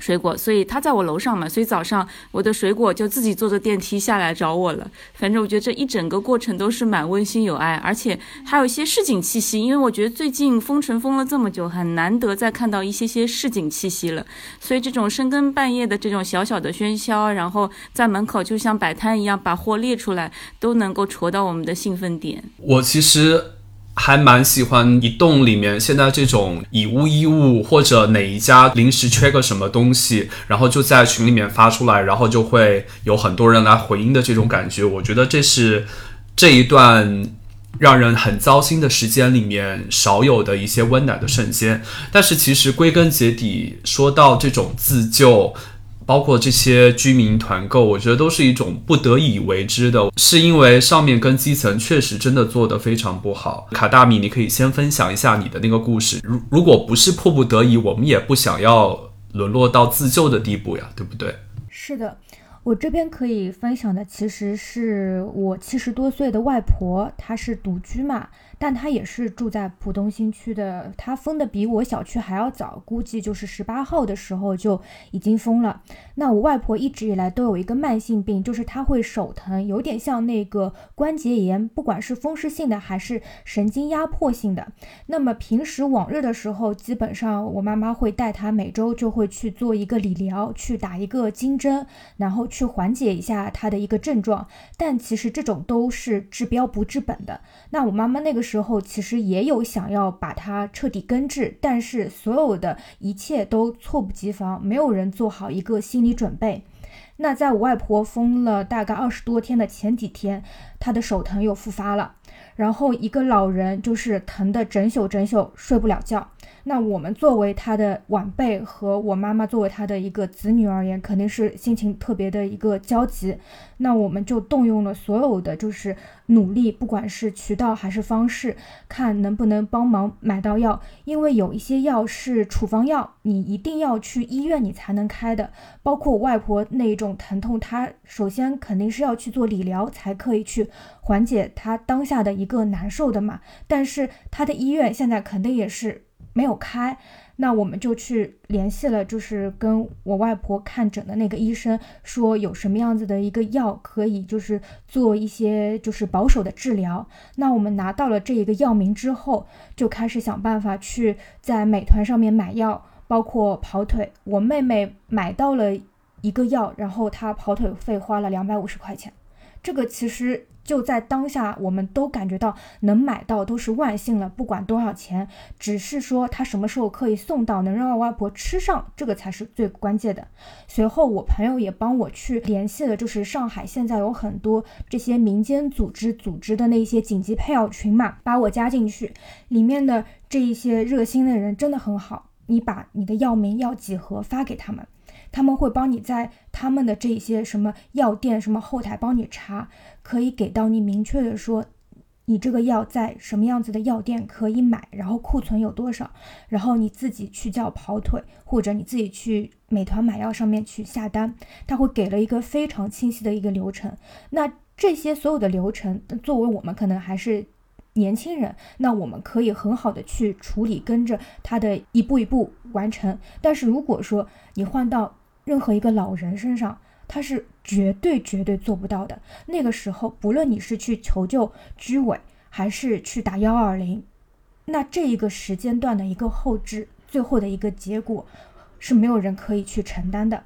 水果，所以他在我楼上嘛，所以早上我的水果就自己坐着电梯下来找我了。反正我觉得这一整个过程都是蛮温馨有爱，而且还有一些市井气息。因为我觉得最近封城封了这么久，很难得再看到一些些市井气息了。所以这种深更半夜的这种小小的喧嚣，然后在门口就像摆摊一样把货列出来，都能够戳到我们的兴奋点。我其实。还蛮喜欢一栋里面现在这种以物易物，或者哪一家临时缺个什么东西，然后就在群里面发出来，然后就会有很多人来回应的这种感觉。我觉得这是这一段让人很糟心的时间里面少有的一些温暖的瞬间。但是其实归根结底，说到这种自救。包括这些居民团购，我觉得都是一种不得已为之的，是因为上面跟基层确实真的做得非常不好。卡大米，你可以先分享一下你的那个故事。如如果不是迫不得已，我们也不想要沦落到自救的地步呀，对不对？是的，我这边可以分享的其实是我七十多岁的外婆，她是独居嘛。但他也是住在浦东新区的，他封的比我小区还要早，估计就是十八号的时候就已经封了。那我外婆一直以来都有一个慢性病，就是她会手疼，有点像那个关节炎，不管是风湿性的还是神经压迫性的。那么平时往日的时候，基本上我妈妈会带她每周就会去做一个理疗，去打一个金针，然后去缓解一下她的一个症状。但其实这种都是治标不治本的。那我妈妈那个时之后其实也有想要把它彻底根治，但是所有的一切都猝不及防，没有人做好一个心理准备。那在我外婆疯了大概二十多天的前几天，她的手疼又复发了，然后一个老人就是疼的整宿整宿睡不了觉。那我们作为他的晚辈和我妈妈作为他的一个子女而言，肯定是心情特别的一个焦急。那我们就动用了所有的就是努力，不管是渠道还是方式，看能不能帮忙买到药。因为有一些药是处方药，你一定要去医院你才能开的。包括外婆那一种疼痛，她首先肯定是要去做理疗才可以去缓解她当下的一个难受的嘛。但是她的医院现在肯定也是。没有开。那我们就去联系了，就是跟我外婆看诊的那个医生，说有什么样子的一个药可以，就是做一些就是保守的治疗。那我们拿到了这一个药名之后，就开始想办法去在美团上面买药，包括跑腿。我妹妹买到了一个药，然后她跑腿费花了两百五十块钱。这个其实。就在当下，我们都感觉到能买到都是万幸了，不管多少钱，只是说他什么时候可以送到，能让我外婆吃上，这个才是最关键的。随后，我朋友也帮我去联系了，就是上海现在有很多这些民间组织组织的那些紧急配药群嘛，把我加进去，里面的这一些热心的人真的很好，你把你的药名、药几何发给他们。他们会帮你在他们的这些什么药店、什么后台帮你查，可以给到你明确的说，你这个药在什么样子的药店可以买，然后库存有多少，然后你自己去叫跑腿，或者你自己去美团买药上面去下单，他会给了一个非常清晰的一个流程。那这些所有的流程，作为我们可能还是年轻人，那我们可以很好的去处理，跟着他的一步一步完成。但是如果说你换到任何一个老人身上，他是绝对绝对做不到的。那个时候，不论你是去求救居委，还是去打幺二零，那这一个时间段的一个后置，最后的一个结果，是没有人可以去承担的。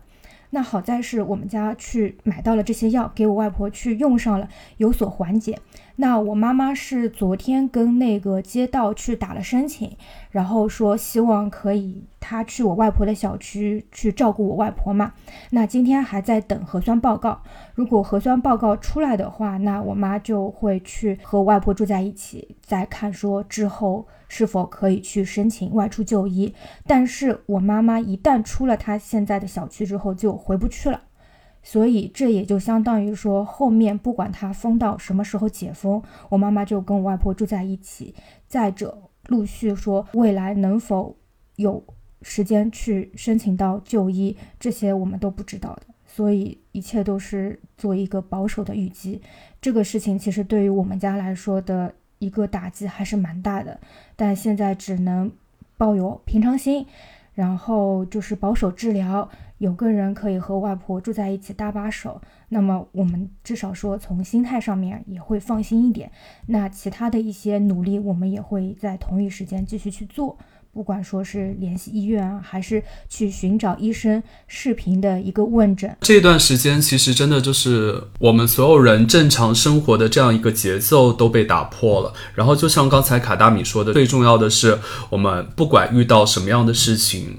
那好在是我们家去买到了这些药，给我外婆去用上了，有所缓解。那我妈妈是昨天跟那个街道去打了申请，然后说希望可以她去我外婆的小区去照顾我外婆嘛。那今天还在等核酸报告，如果核酸报告出来的话，那我妈就会去和我外婆住在一起，再看说之后是否可以去申请外出就医。但是我妈妈一旦出了她现在的小区之后，就回不去了。所以这也就相当于说，后面不管他封到什么时候解封，我妈妈就跟我外婆住在一起。再者，陆续说未来能否有时间去申请到就医，这些我们都不知道的。所以一切都是做一个保守的预计。这个事情其实对于我们家来说的一个打击还是蛮大的，但现在只能抱有平常心，然后就是保守治疗。有个人可以和外婆住在一起搭把手，那么我们至少说从心态上面也会放心一点。那其他的一些努力，我们也会在同一时间继续去做，不管说是联系医院啊，还是去寻找医生视频的一个问诊。这段时间其实真的就是我们所有人正常生活的这样一个节奏都被打破了。然后就像刚才卡大米说的，最重要的是我们不管遇到什么样的事情。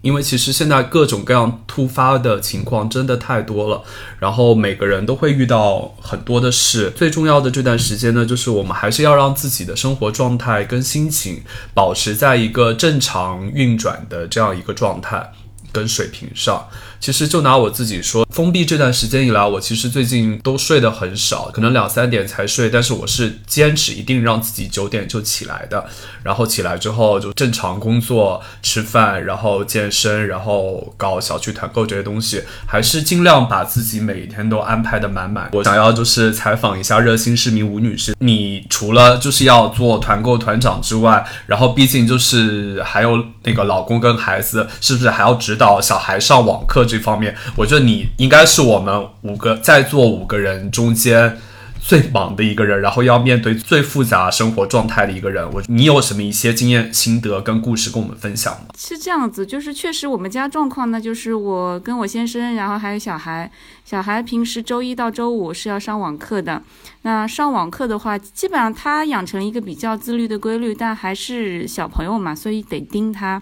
因为其实现在各种各样突发的情况真的太多了，然后每个人都会遇到很多的事。最重要的这段时间呢，就是我们还是要让自己的生活状态跟心情保持在一个正常运转的这样一个状态。跟水平上，其实就拿我自己说，封闭这段时间以来，我其实最近都睡得很少，可能两三点才睡，但是我是坚持一定让自己九点就起来的，然后起来之后就正常工作、吃饭，然后健身，然后搞小区团购这些东西，还是尽量把自己每一天都安排的满满。我想要就是采访一下热心市民吴女士，你除了就是要做团购团长之外，然后毕竟就是还有那个老公跟孩子，是不是还要指导？小孩上网课这方面，我觉得你应该是我们五个在座五个人中间最忙的一个人，然后要面对最复杂生活状态的一个人。我，你有什么一些经验心得跟故事跟我们分享吗？是这样子，就是确实我们家状况呢，就是我跟我先生，然后还有小孩，小孩平时周一到周五是要上网课的。那上网课的话，基本上他养成一个比较自律的规律，但还是小朋友嘛，所以得盯他。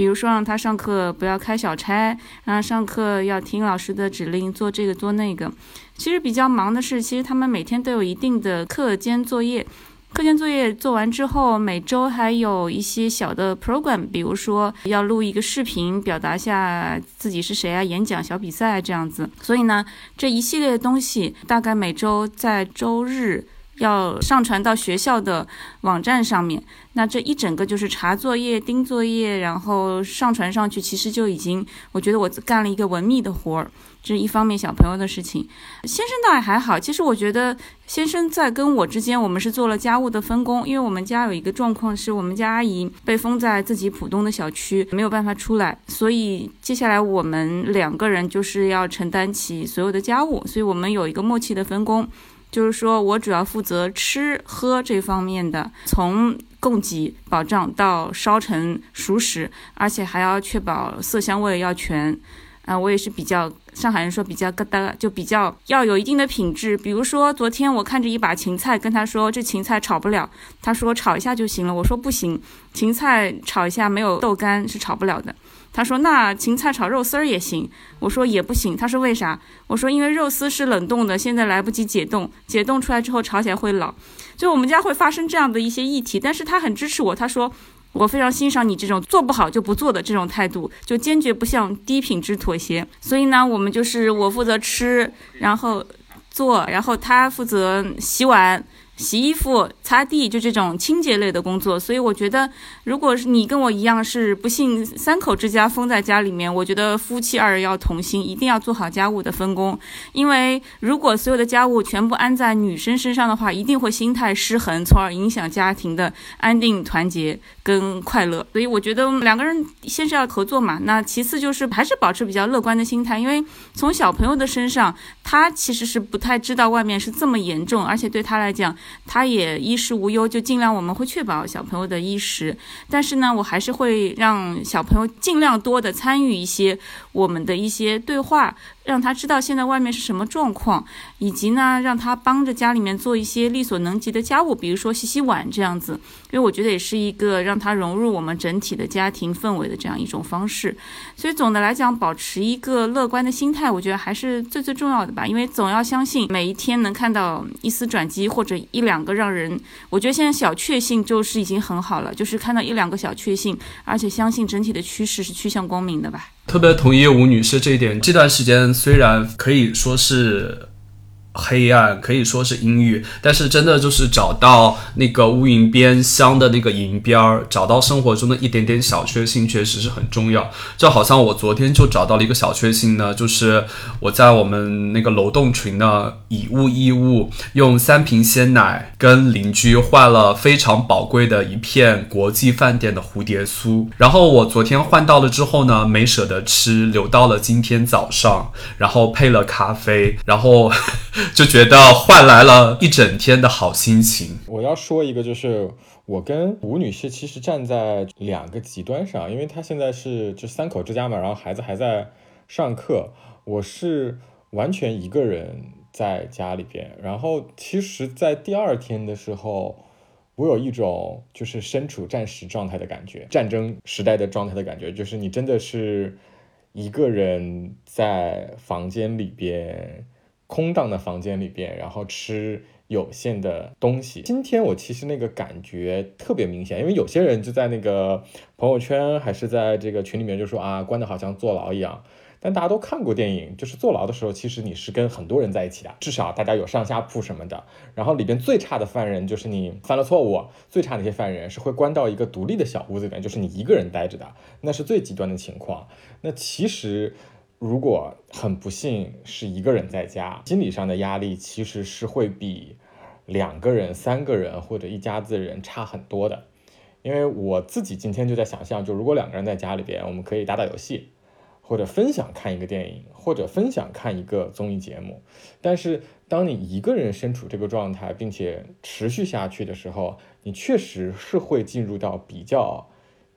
比如说让他上课不要开小差，让他上课要听老师的指令，做这个做那个。其实比较忙的是，其实他们每天都有一定的课间作业，课间作业做完之后，每周还有一些小的 program，比如说要录一个视频，表达下自己是谁啊，演讲小比赛这样子。所以呢，这一系列的东西大概每周在周日。要上传到学校的网站上面。那这一整个就是查作业、盯作业，然后上传上去，其实就已经，我觉得我干了一个文秘的活儿。这是一方面小朋友的事情，先生倒也还好。其实我觉得先生在跟我之间，我们是做了家务的分工。因为我们家有一个状况是，我们家阿姨被封在自己浦东的小区，没有办法出来，所以接下来我们两个人就是要承担起所有的家务。所以我们有一个默契的分工，就是说我主要负责吃喝这方面的，从供给保障到烧成熟食，而且还要确保色香味要全。啊，我也是比较上海人说比较疙瘩，就比较要有一定的品质。比如说昨天我看着一把芹菜，跟他说这芹菜炒不了，他说炒一下就行了。我说不行，芹菜炒一下没有豆干是炒不了的。他说那芹菜炒肉丝儿也行，我说也不行。他说为啥？我说因为肉丝是冷冻的，现在来不及解冻，解冻出来之后炒起来会老。就我们家会发生这样的一些议题，但是他很支持我，他说。我非常欣赏你这种做不好就不做的这种态度，就坚决不向低品质妥协。所以呢，我们就是我负责吃，然后做，然后他负责洗碗。洗衣服、擦地，就这种清洁类的工作。所以我觉得，如果是你跟我一样是不幸三口之家封在家里面，我觉得夫妻二人要同心，一定要做好家务的分工。因为如果所有的家务全部安在女生身上的话，一定会心态失衡，从而影响家庭的安定、团结跟快乐。所以我觉得两个人先是要合作嘛，那其次就是还是保持比较乐观的心态。因为从小朋友的身上，他其实是不太知道外面是这么严重，而且对他来讲。他也衣食无忧，就尽量我们会确保小朋友的衣食，但是呢，我还是会让小朋友尽量多的参与一些我们的一些对话。让他知道现在外面是什么状况，以及呢，让他帮着家里面做一些力所能及的家务，比如说洗洗碗这样子。因为我觉得也是一个让他融入我们整体的家庭氛围的这样一种方式。所以总的来讲，保持一个乐观的心态，我觉得还是最最重要的吧。因为总要相信每一天能看到一丝转机，或者一两个让人，我觉得现在小确幸就是已经很好了，就是看到一两个小确幸，而且相信整体的趋势是趋向光明的吧。特别同意吴女士这一点。这段时间虽然可以说是。黑暗可以说是阴郁，但是真的就是找到那个乌云边香的那个银边儿，找到生活中的一点点小确幸，确实是很重要。就好像我昨天就找到了一个小确幸呢，就是我在我们那个楼栋群呢，以物易物，用三瓶鲜奶跟邻居换了非常宝贵的一片国际饭店的蝴蝶酥。然后我昨天换到了之后呢，没舍得吃，留到了今天早上，然后配了咖啡，然后。就觉得换来了一整天的好心情。我要说一个，就是我跟吴女士其实站在两个极端上，因为她现在是就三口之家嘛，然后孩子还在上课，我是完全一个人在家里边。然后其实，在第二天的时候，我有一种就是身处战时状态的感觉，战争时代的状态的感觉，就是你真的是一个人在房间里边。空荡的房间里边，然后吃有限的东西。今天我其实那个感觉特别明显，因为有些人就在那个朋友圈还是在这个群里面就说啊，关的好像坐牢一样。但大家都看过电影，就是坐牢的时候，其实你是跟很多人在一起的，至少大家有上下铺什么的。然后里边最差的犯人就是你犯了错误，最差的一些犯人是会关到一个独立的小屋子里面，就是你一个人待着的，那是最极端的情况。那其实。如果很不幸是一个人在家，心理上的压力其实是会比两个人、三个人或者一家子人差很多的。因为我自己今天就在想象，就如果两个人在家里边，我们可以打打游戏，或者分享看一个电影，或者分享看一个综艺节目。但是当你一个人身处这个状态，并且持续下去的时候，你确实是会进入到比较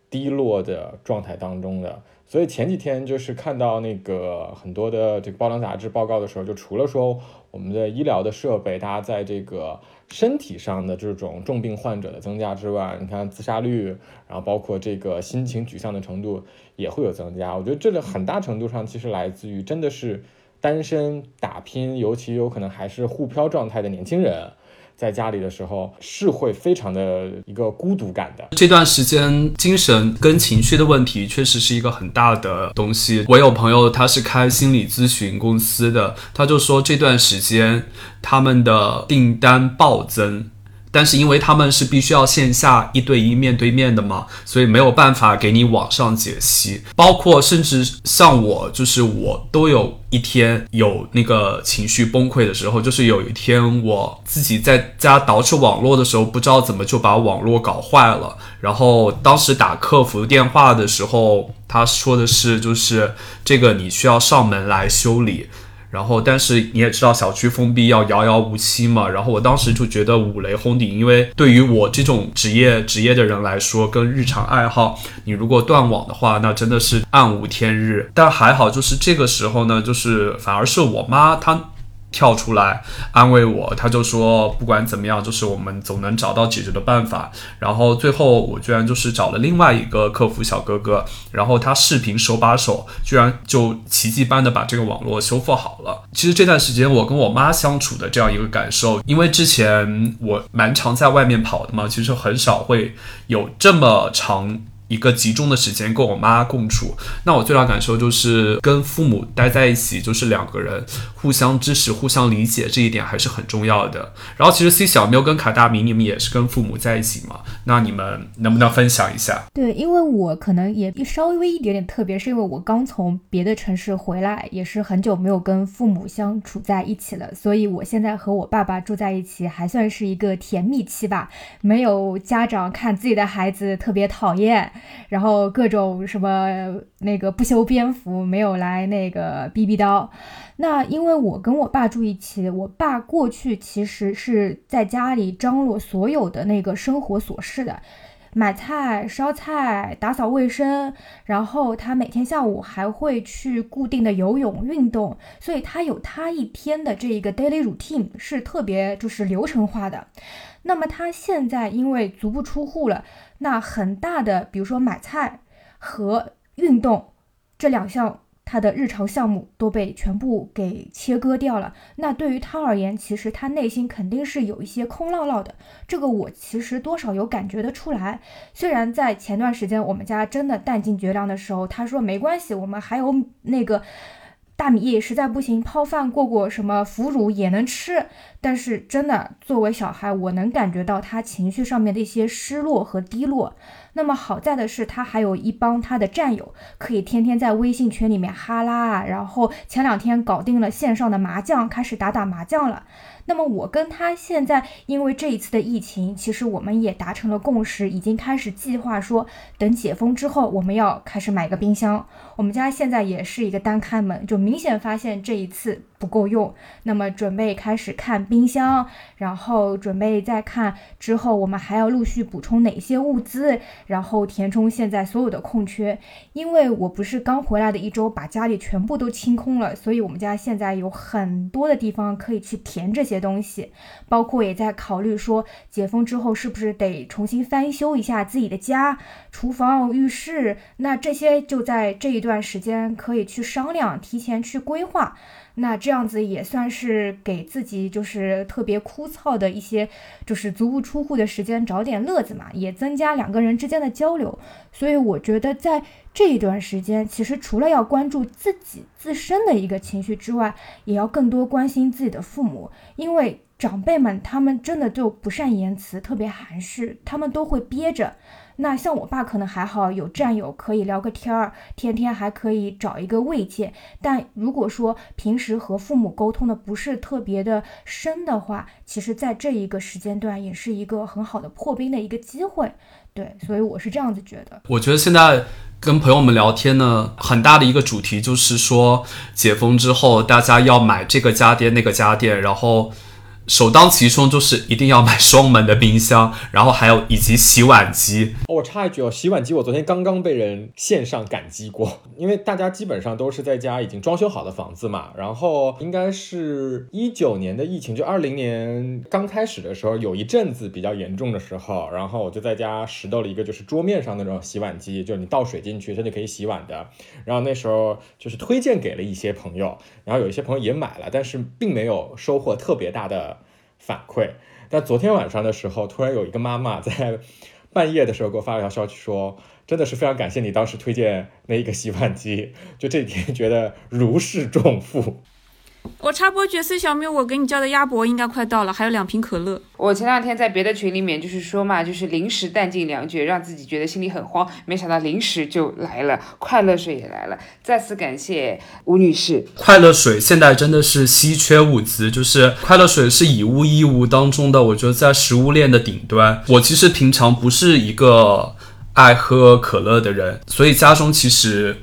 低落的状态当中的。所以前几天就是看到那个很多的这个报章杂志报告的时候，就除了说我们的医疗的设备，大家在这个身体上的这种重病患者的增加之外，你看自杀率，然后包括这个心情沮丧的程度也会有增加。我觉得这个很大程度上其实来自于真的是单身打拼，尤其有可能还是沪漂状态的年轻人，在家里的时候，是会非常的一个孤独感的。这段时间精神跟情绪的问题确实是一个很大的东西。我有朋友他是开心理咨询公司的，他就说这段时间他们的订单暴增。但是因为他们是必须要线下一对一面对面的嘛，所以没有办法给你网上解析。包括甚至像我，就是我都有一天有那个情绪崩溃的时候，就是有一天我自己在家捯饬网络的时候，不知道怎么就把网络搞坏了。然后当时打客服电话的时候，他说的是就是这个你需要上门来修理。然后，但是你也知道，小区封闭要遥遥无期嘛。然后我当时就觉得五雷轰顶，因为对于我这种职业职业的人来说，跟日常爱好，你如果断网的话，那真的是暗无天日。但还好，就是这个时候呢，就是反而是我妈她。跳出来安慰我，他就说不管怎么样，就是我们总能找到解决的办法。然后最后我居然就是找了另外一个客服小哥哥，然后他视频手把手，居然就奇迹般的把这个网络修复好了。其实这段时间我跟我妈相处的这样一个感受，因为之前我蛮常在外面跑的嘛，其实很少会有这么长。一个集中的时间跟我妈共处，那我最大感受就是跟父母待在一起，就是两个人互相支持、互相理解，这一点还是很重要的。然后其实 C 小喵跟卡大米，你们也是跟父母在一起嘛？那你们能不能分享一下？对，因为我可能也稍微一点点特别，是因为我刚从别的城市回来，也是很久没有跟父母相处在一起了，所以我现在和我爸爸住在一起，还算是一个甜蜜期吧，没有家长看自己的孩子特别讨厌。然后各种什么那个不修边幅，没有来那个逼逼叨。那因为我跟我爸住一起，我爸过去其实是在家里张罗所有的那个生活琐事的，买菜、烧菜、打扫卫生。然后他每天下午还会去固定的游泳运动，所以他有他一天的这一个 daily routine 是特别就是流程化的。那么他现在因为足不出户了。那很大的，比如说买菜和运动这两项，他的日常项目都被全部给切割掉了。那对于他而言，其实他内心肯定是有一些空落落的。这个我其实多少有感觉得出来。虽然在前段时间我们家真的弹尽绝粮的时候，他说没关系，我们还有那个大米，实在不行泡饭过过什么腐乳也能吃。但是真的，作为小孩，我能感觉到他情绪上面的一些失落和低落。那么好在的是，他还有一帮他的战友，可以天天在微信群里面哈拉。然后前两天搞定了线上的麻将，开始打打麻将了。那么我跟他现在，因为这一次的疫情，其实我们也达成了共识，已经开始计划说，等解封之后，我们要开始买个冰箱。我们家现在也是一个单开门，就明显发现这一次不够用，那么准备开始看。冰箱，然后准备再看之后，我们还要陆续补充哪些物资，然后填充现在所有的空缺。因为我不是刚回来的一周，把家里全部都清空了，所以我们家现在有很多的地方可以去填这些些东西，包括也在考虑说解封之后是不是得重新翻修一下自己的家，厨房、浴室，那这些就在这一段时间可以去商量，提前去规划。那这样子也算是给自己就是特别枯燥的一些，就是足不出户的时间找点乐子嘛，也增加两个人之间的交流。所以我觉得在这一段时间，其实除了要关注自己自身的一个情绪之外，也要更多关心自己的父母，因为长辈们他们真的就不善言辞，特别含蓄，他们都会憋着。那像我爸可能还好，有战友可以聊个天儿，天天还可以找一个慰藉。但如果说平时和父母沟通的不是特别的深的话，其实在这一个时间段也是一个很好的破冰的一个机会。对，所以我是这样子觉得。我觉得现在跟朋友们聊天呢，很大的一个主题就是说，解封之后大家要买这个家电那个家电，然后。首当其冲就是一定要买双门的冰箱，然后还有以及洗碗机。哦我插一句哦，洗碗机我昨天刚刚被人线上感激过，因为大家基本上都是在家已经装修好的房子嘛。然后应该是一九年的疫情，就二零年刚开始的时候，有一阵子比较严重的时候，然后我就在家拾到了一个就是桌面上那种洗碗机，就是你倒水进去，它就可以洗碗的。然后那时候就是推荐给了一些朋友，然后有一些朋友也买了，但是并没有收获特别大的。反馈。但昨天晚上的时候，突然有一个妈妈在半夜的时候给我发了条消息说。真的是非常感谢你当时推荐那一个洗碗机，就这几天觉得如释重负。我插播角色小喵，我给你叫的鸭脖应该快到了，还有两瓶可乐。我前两天在别的群里面就是说嘛，就是临时弹尽粮绝，让自己觉得心里很慌，没想到临时就来了，快乐水也来了。再次感谢吴女士。快乐水现在真的是稀缺物资，就是快乐水是以物易物当中的，我觉得在食物链的顶端。我其实平常不是一个。爱喝可乐的人，所以家中其实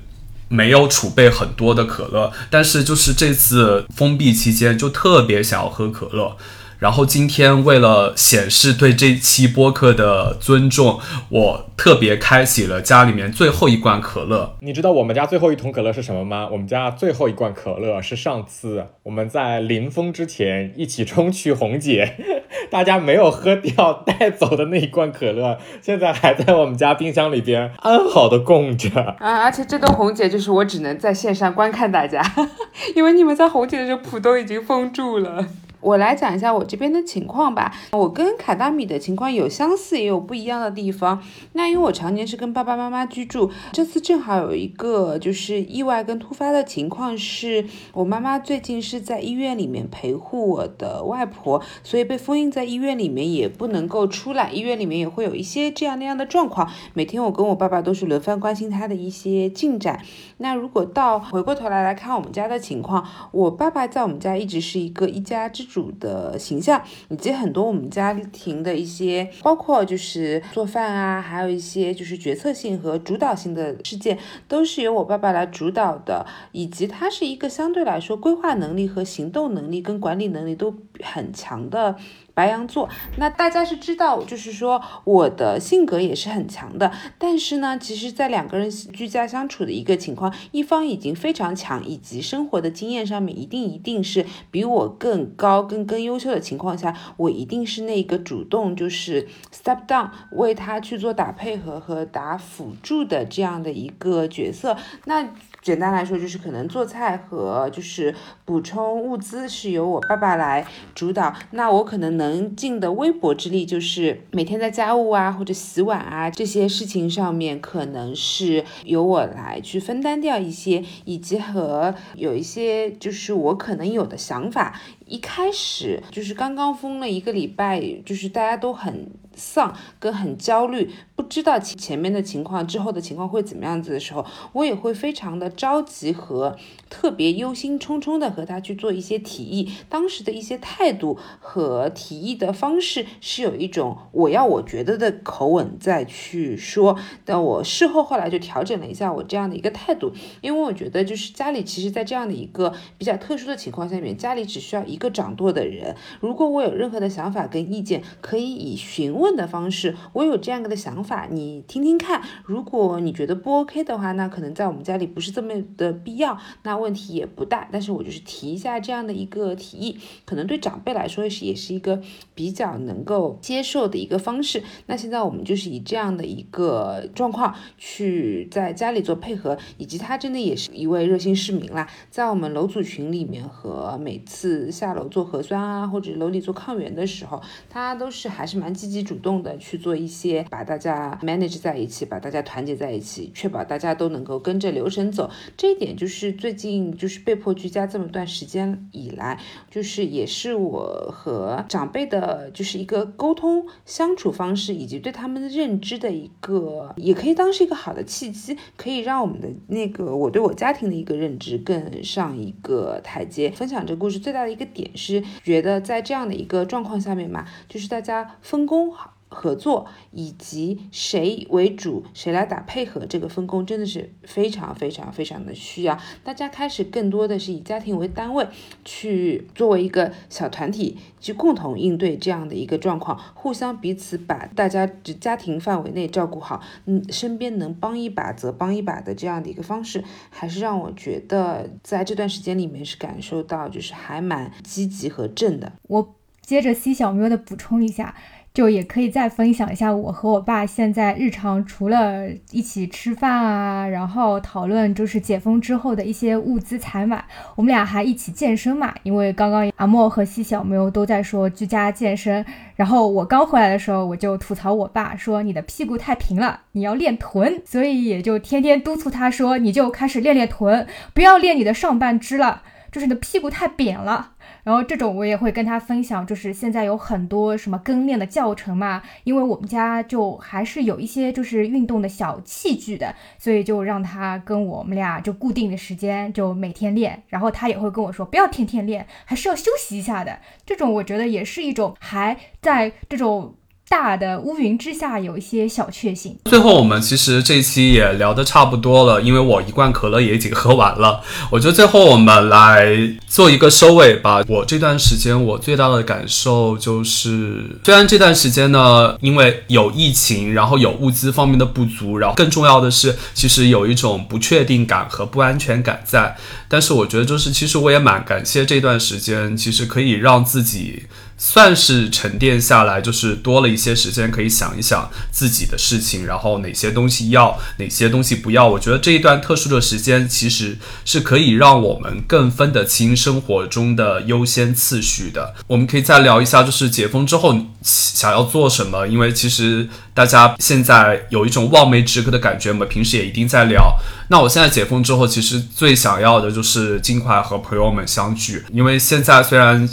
没有储备很多的可乐，但是就是这次封闭期间就特别想要喝可乐。然后今天为了显示对这期播客的尊重，我特别开启了家里面最后一罐可乐。你知道我们家最后一桶可乐是什么吗？我们家最后一罐可乐是上次我们在临封之前一起冲去红姐，大家没有喝掉带走的那一罐可乐，现在还在我们家冰箱里边安好的供着。啊，而且这顿红姐就是我只能在线上观看大家，因为你们在红姐的时候浦都已经封住了。我来讲一下我这边的情况吧。我跟卡达米的情况有相似，也有不一样的地方。那因为我常年是跟爸爸妈妈居住，这次正好有一个就是意外跟突发的情况，是我妈妈最近是在医院里面陪护我的外婆，所以被封印在医院里面，也不能够出来。医院里面也会有一些这样那样的状况。每天我跟我爸爸都是轮番关心他的一些进展。那如果到回过头来来看我们家的情况，我爸爸在我们家一直是一个一家之。主的形象，以及很多我们家庭的一些，包括就是做饭啊，还有一些就是决策性和主导性的事件，都是由我爸爸来主导的，以及他是一个相对来说规划能力和行动能力跟管理能力都很强的。白羊座，那大家是知道，就是说我的性格也是很强的，但是呢，其实，在两个人居家相处的一个情况，一方已经非常强，以及生活的经验上面一定一定是比我更高、更更优秀的情况下，我一定是那个主动就是 step down 为他去做打配合和打辅助的这样的一个角色，那。简单来说，就是可能做菜和就是补充物资是由我爸爸来主导。那我可能能尽的微薄之力，就是每天在家务啊或者洗碗啊这些事情上面，可能是由我来去分担掉一些，以及和有一些就是我可能有的想法。一开始就是刚刚封了一个礼拜，就是大家都很。丧跟很焦虑，不知道前前面的情况之后的情况会怎么样子的时候，我也会非常的着急和特别忧心忡忡的和他去做一些提议。当时的一些态度和提议的方式是有一种我要我觉得的口吻再去说。但我事后后来就调整了一下我这样的一个态度，因为我觉得就是家里其实在这样的一个比较特殊的情况下面，家里只需要一个掌舵的人。如果我有任何的想法跟意见，可以以询问。的方式，我有这样的想法，法你听听看。如果你觉得不 OK 的话，那可能在我们家里不是这么的必要，那问题也不大。但是我就是提一下这样的一个提议，可能对长辈来说是也是一个比较能够接受的一个方式。那现在我们就是以这样的一个状况去在家里做配合，以及他真的也是一位热心市民啦，在我们楼组群里面和每次下楼做核酸啊，或者楼里做抗原的时候，他都是还是蛮积极主。动的去做一些，把大家啊 manage 在一起，把大家团结在一起，确保大家都能够跟着流程走。这一点就是最近就是被迫居家这么段时间以来，就是也是我和长辈的，就是一个沟通相处方式，以及对他们的认知的一个，也可以当是一个好的契机，可以让我们的那个我对我家庭的一个认知更上一个台阶。分享这故事最大的一个点是，觉得在这样的一个状况下面嘛，就是大家分工好。合作以及谁为主，谁来打配合，这个分工真的是非常非常非常的需要。大家开始更多的是以家庭为单位，去作为一个小团体，去共同应对这样的一个状况，互相彼此把大家只家庭范围内照顾好，嗯，身边能帮一把则帮一把的这样的一个方式，还是让我觉得在这段时间里面是感受到就是还蛮积极和正的。我接着 C 小喵的补充一下。就也可以再分享一下我和我爸现在日常除了一起吃饭啊，然后讨论就是解封之后的一些物资采买，我们俩还一起健身嘛。因为刚刚阿莫和西小喵都在说居家健身，然后我刚回来的时候我就吐槽我爸说你的屁股太平了，你要练臀，所以也就天天督促他说你就开始练练臀，不要练你的上半肢了，就是你的屁股太扁了。然后这种我也会跟他分享，就是现在有很多什么跟练的教程嘛，因为我们家就还是有一些就是运动的小器具的，所以就让他跟我们俩就固定的时间就每天练，然后他也会跟我说不要天天练，还是要休息一下的。这种我觉得也是一种还在这种。大的乌云之下有一些小确幸。最后，我们其实这一期也聊得差不多了，因为我一罐可乐也已经喝完了。我觉得最后我们来做一个收尾吧。我这段时间我最大的感受就是，虽然这段时间呢，因为有疫情，然后有物资方面的不足，然后更重要的是，其实有一种不确定感和不安全感在。但是我觉得，就是其实我也蛮感谢这段时间，其实可以让自己。算是沉淀下来，就是多了一些时间可以想一想自己的事情，然后哪些东西要，哪些东西不要。我觉得这一段特殊的时间其实是可以让我们更分得清生活中的优先次序的。我们可以再聊一下，就是解封之后想要做什么，因为其实大家现在有一种望梅止渴的感觉，我们平时也一定在聊。那我现在解封之后，其实最想要的就是尽快和朋友们相聚，因为现在虽然。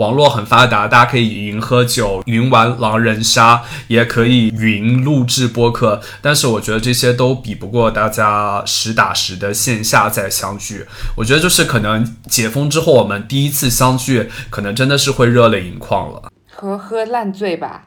网络很发达，大家可以云喝酒、云玩狼人杀，也可以云录制播客。但是我觉得这些都比不过大家实打实的线下再相聚。我觉得就是可能解封之后，我们第一次相聚，可能真的是会热泪盈眶了，和喝烂醉吧。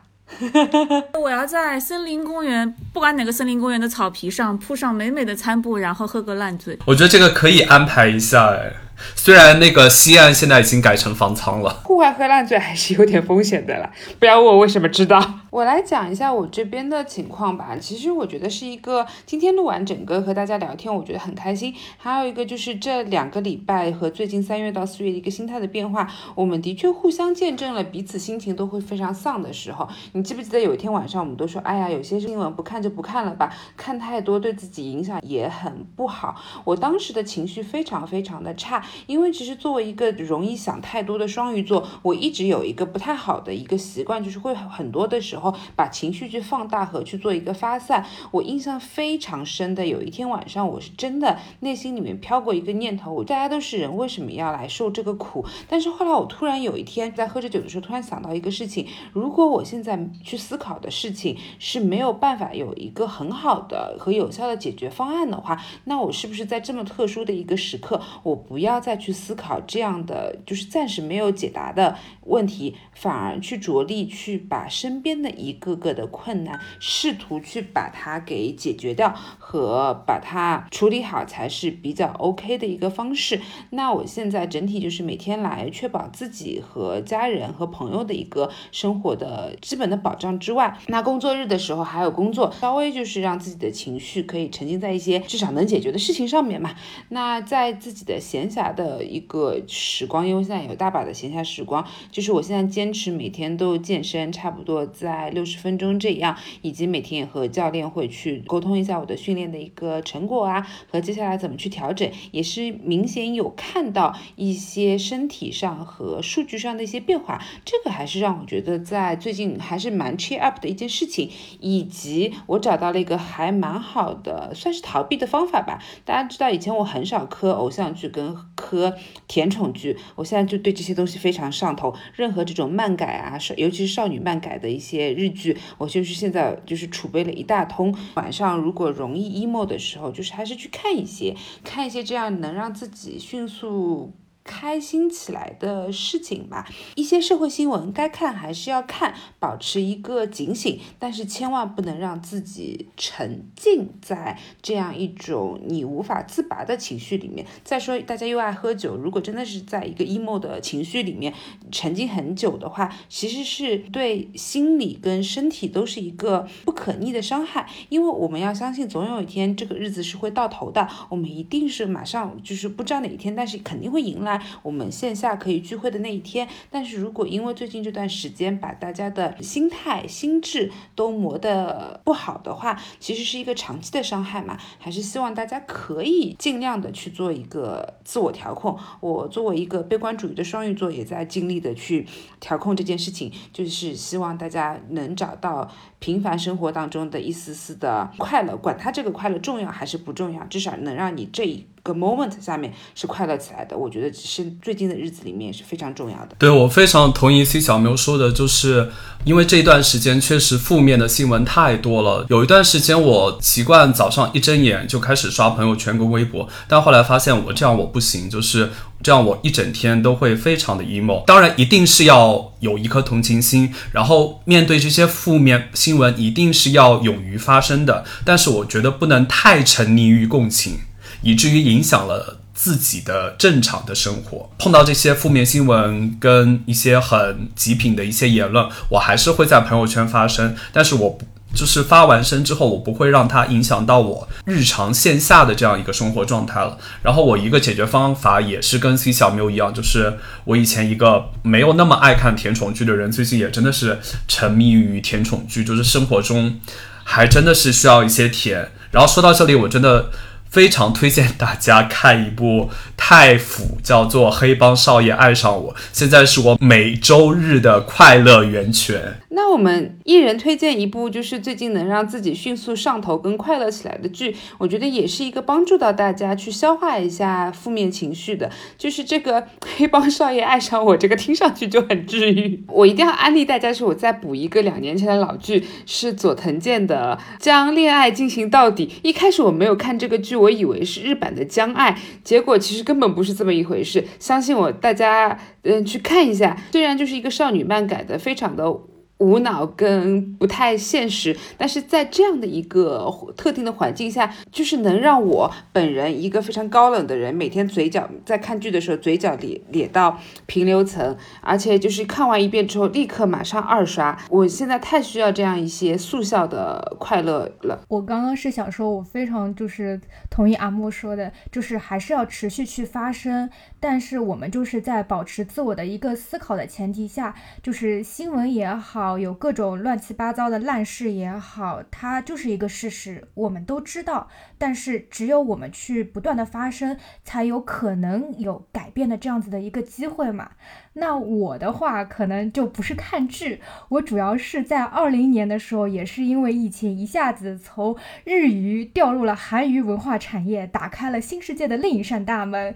我要在森林公园，不管哪个森林公园的草皮上铺上美美的餐布，然后喝个烂醉。我觉得这个可以安排一下，哎。虽然那个西岸现在已经改成方舱了，户外喝烂醉还是有点风险的啦。不要问我为什么知道，我来讲一下我这边的情况吧。其实我觉得是一个今天录完整个和大家聊天，我觉得很开心。还有一个就是这两个礼拜和最近三月到四月的一个心态的变化，我们的确互相见证了彼此心情都会非常丧的时候。你记不记得有一天晚上我们都说，哎呀，有些新闻不看就不看了吧，看太多对自己影响也很不好。我当时的情绪非常非常的差。因为其实作为一个容易想太多的双鱼座，我一直有一个不太好的一个习惯，就是会很多的时候把情绪去放大和去做一个发散。我印象非常深的有一天晚上，我是真的内心里面飘过一个念头：我大家都是人，为什么要来受这个苦？但是后来我突然有一天在喝着酒的时候，突然想到一个事情：如果我现在去思考的事情是没有办法有一个很好的和有效的解决方案的话，那我是不是在这么特殊的一个时刻，我不要不要再去思考这样的就是暂时没有解答的问题，反而去着力去把身边的一个个的困难，试图去把它给解决掉和把它处理好，才是比较 OK 的一个方式。那我现在整体就是每天来确保自己和家人和朋友的一个生活的基本的保障之外，那工作日的时候还有工作，稍微就是让自己的情绪可以沉浸在一些至少能解决的事情上面嘛。那在自己的闲暇的。一个时光，因为现在有大把的闲暇时光，就是我现在坚持每天都健身，差不多在六十分钟这样，以及每天也和教练会去沟通一下我的训练的一个成果啊，和接下来怎么去调整，也是明显有看到一些身体上和数据上的一些变化，这个还是让我觉得在最近还是蛮 cheer up 的一件事情，以及我找到了一个还蛮好的算是逃避的方法吧。大家知道以前我很少磕偶像剧跟科。甜宠剧，我现在就对这些东西非常上头。任何这种漫改啊，少尤其是少女漫改的一些日剧，我就是现在就是储备了一大通。晚上如果容易 emo 的时候，就是还是去看一些，看一些这样能让自己迅速。开心起来的事情吧，一些社会新闻该看还是要看，保持一个警醒，但是千万不能让自己沉浸在这样一种你无法自拔的情绪里面。再说，大家又爱喝酒，如果真的是在一个 emo 的情绪里面沉浸很久的话，其实是对心理跟身体都是一个不可逆的伤害。因为我们要相信，总有一天这个日子是会到头的，我们一定是马上就是不知道哪一天，但是肯定会迎来。我们线下可以聚会的那一天。但是如果因为最近这段时间把大家的心态、心智都磨得不好的话，其实是一个长期的伤害嘛。还是希望大家可以尽量的去做一个自我调控。我作为一个悲观主义的双鱼座，也在尽力的去调控这件事情，就是希望大家能找到平凡生活当中的一丝丝的快乐，管它这个快乐重要还是不重要，至少能让你这一。个 moment 下面是快乐起来的，我觉得是最近的日子里面是非常重要的。对我非常同意 C 小喵说的，就是因为这一段时间确实负面的新闻太多了。有一段时间我习惯早上一睁眼就开始刷朋友圈跟微博，但后来发现我这样我不行，就是这样我一整天都会非常的 emo。当然一定是要有一颗同情心，然后面对这些负面新闻一定是要勇于发声的，但是我觉得不能太沉溺于共情。以至于影响了自己的正常的生活。碰到这些负面新闻跟一些很极品的一些言论，我还是会在朋友圈发声。但是我就是发完声之后，我不会让它影响到我日常线下的这样一个生活状态了。然后我一个解决方法也是跟 C 小喵一样，就是我以前一个没有那么爱看甜宠剧的人，最近也真的是沉迷于甜宠剧，就是生活中还真的是需要一些甜。然后说到这里，我真的。非常推荐大家看一部泰腐，叫做《黑帮少爷爱上我》，现在是我每周日的快乐源泉。那我们一人推荐一部，就是最近能让自己迅速上头跟快乐起来的剧，我觉得也是一个帮助到大家去消化一下负面情绪的，就是这个《黑帮少爷爱上我》，这个听上去就很治愈。我一定要安利大家，是我再补一个两年前的老剧，是佐藤健的《将恋爱进行到底》。一开始我没有看这个剧。我以为是日版的《将爱》，结果其实根本不是这么一回事。相信我，大家嗯去看一下。虽然就是一个少女漫改的，非常的。无脑跟不太现实，但是在这样的一个特定的环境下，就是能让我本人一个非常高冷的人，每天嘴角在看剧的时候嘴角咧咧到平流层，而且就是看完一遍之后立刻马上二刷。我现在太需要这样一些速效的快乐了。我刚刚是想说，我非常就是同意阿木说的，就是还是要持续去发声，但是我们就是在保持自我的一个思考的前提下，就是新闻也好。有各种乱七八糟的烂事也好，它就是一个事实，我们都知道。但是只有我们去不断的发生，才有可能有改变的这样子的一个机会嘛。那我的话可能就不是看剧，我主要是在二零年的时候，也是因为疫情，一下子从日语掉入了韩娱文化产业，打开了新世界的另一扇大门。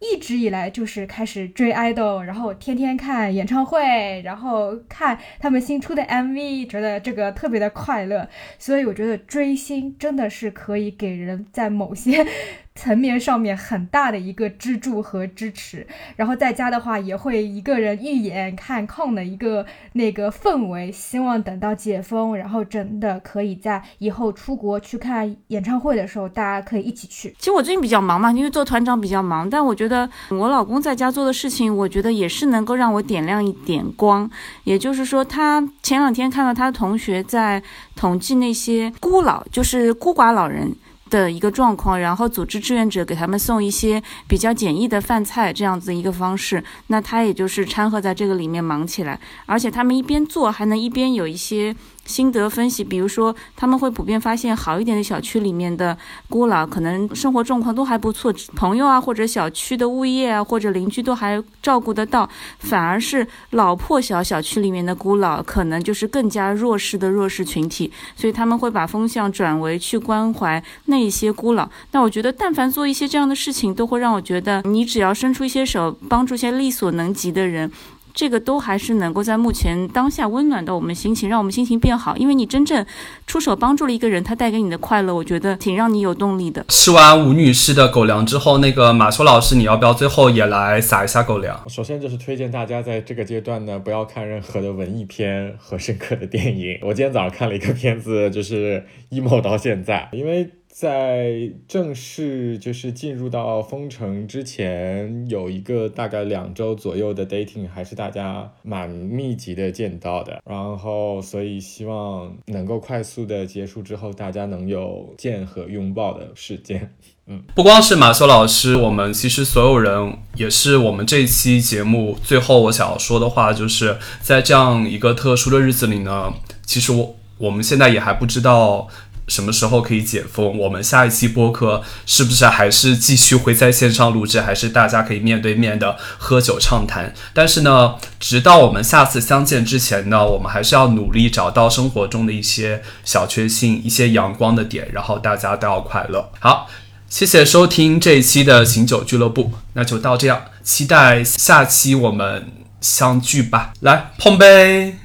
一直以来就是开始追 idol，，然后天天看演唱会，然后看他们新出的 MV，觉得这个特别的快乐。所以我觉得追星真的是可以给人在某些。层面上面很大的一个支柱和支持，然后在家的话也会一个人预演看空的一个那个氛围，希望等到解封，然后真的可以在以后出国去看演唱会的时候，大家可以一起去。其实我最近比较忙嘛，因为做团长比较忙，但我觉得我老公在家做的事情，我觉得也是能够让我点亮一点光。也就是说，他前两天看到他同学在统计那些孤老，就是孤寡老人。的一个状况，然后组织志愿者给他们送一些比较简易的饭菜，这样子一个方式，那他也就是掺和在这个里面忙起来，而且他们一边做还能一边有一些。心得分析，比如说他们会普遍发现，好一点的小区里面的孤老可能生活状况都还不错，朋友啊或者小区的物业啊或者邻居都还照顾得到，反而是老破小小区里面的孤老可能就是更加弱势的弱势群体，所以他们会把风向转为去关怀那些孤老。那我觉得，但凡做一些这样的事情，都会让我觉得，你只要伸出一些手，帮助一些力所能及的人。这个都还是能够在目前当下温暖到我们心情，让我们心情变好。因为你真正出手帮助了一个人，他带给你的快乐，我觉得挺让你有动力的。吃完吴女士的狗粮之后，那个马修老师，你要不要最后也来撒一下狗粮？首先就是推荐大家在这个阶段呢，不要看任何的文艺片和深刻的电影。我今天早上看了一个片子，就是 emo 到现在，因为。在正式就是进入到封城之前，有一个大概两周左右的 dating，还是大家蛮密集的见到的。然后，所以希望能够快速的结束之后，大家能有见和拥抱的时间。嗯，不光是马修老师，我们其实所有人也是我们这期节目最后我想要说的话，就是在这样一个特殊的日子里呢，其实我我们现在也还不知道。什么时候可以解封？我们下一期播客是不是还是继续会在线上录制，还是大家可以面对面的喝酒畅谈？但是呢，直到我们下次相见之前呢，我们还是要努力找到生活中的一些小确幸、一些阳光的点，然后大家都要快乐。好，谢谢收听这一期的醒酒俱乐部，那就到这样，期待下期我们相聚吧，来碰杯。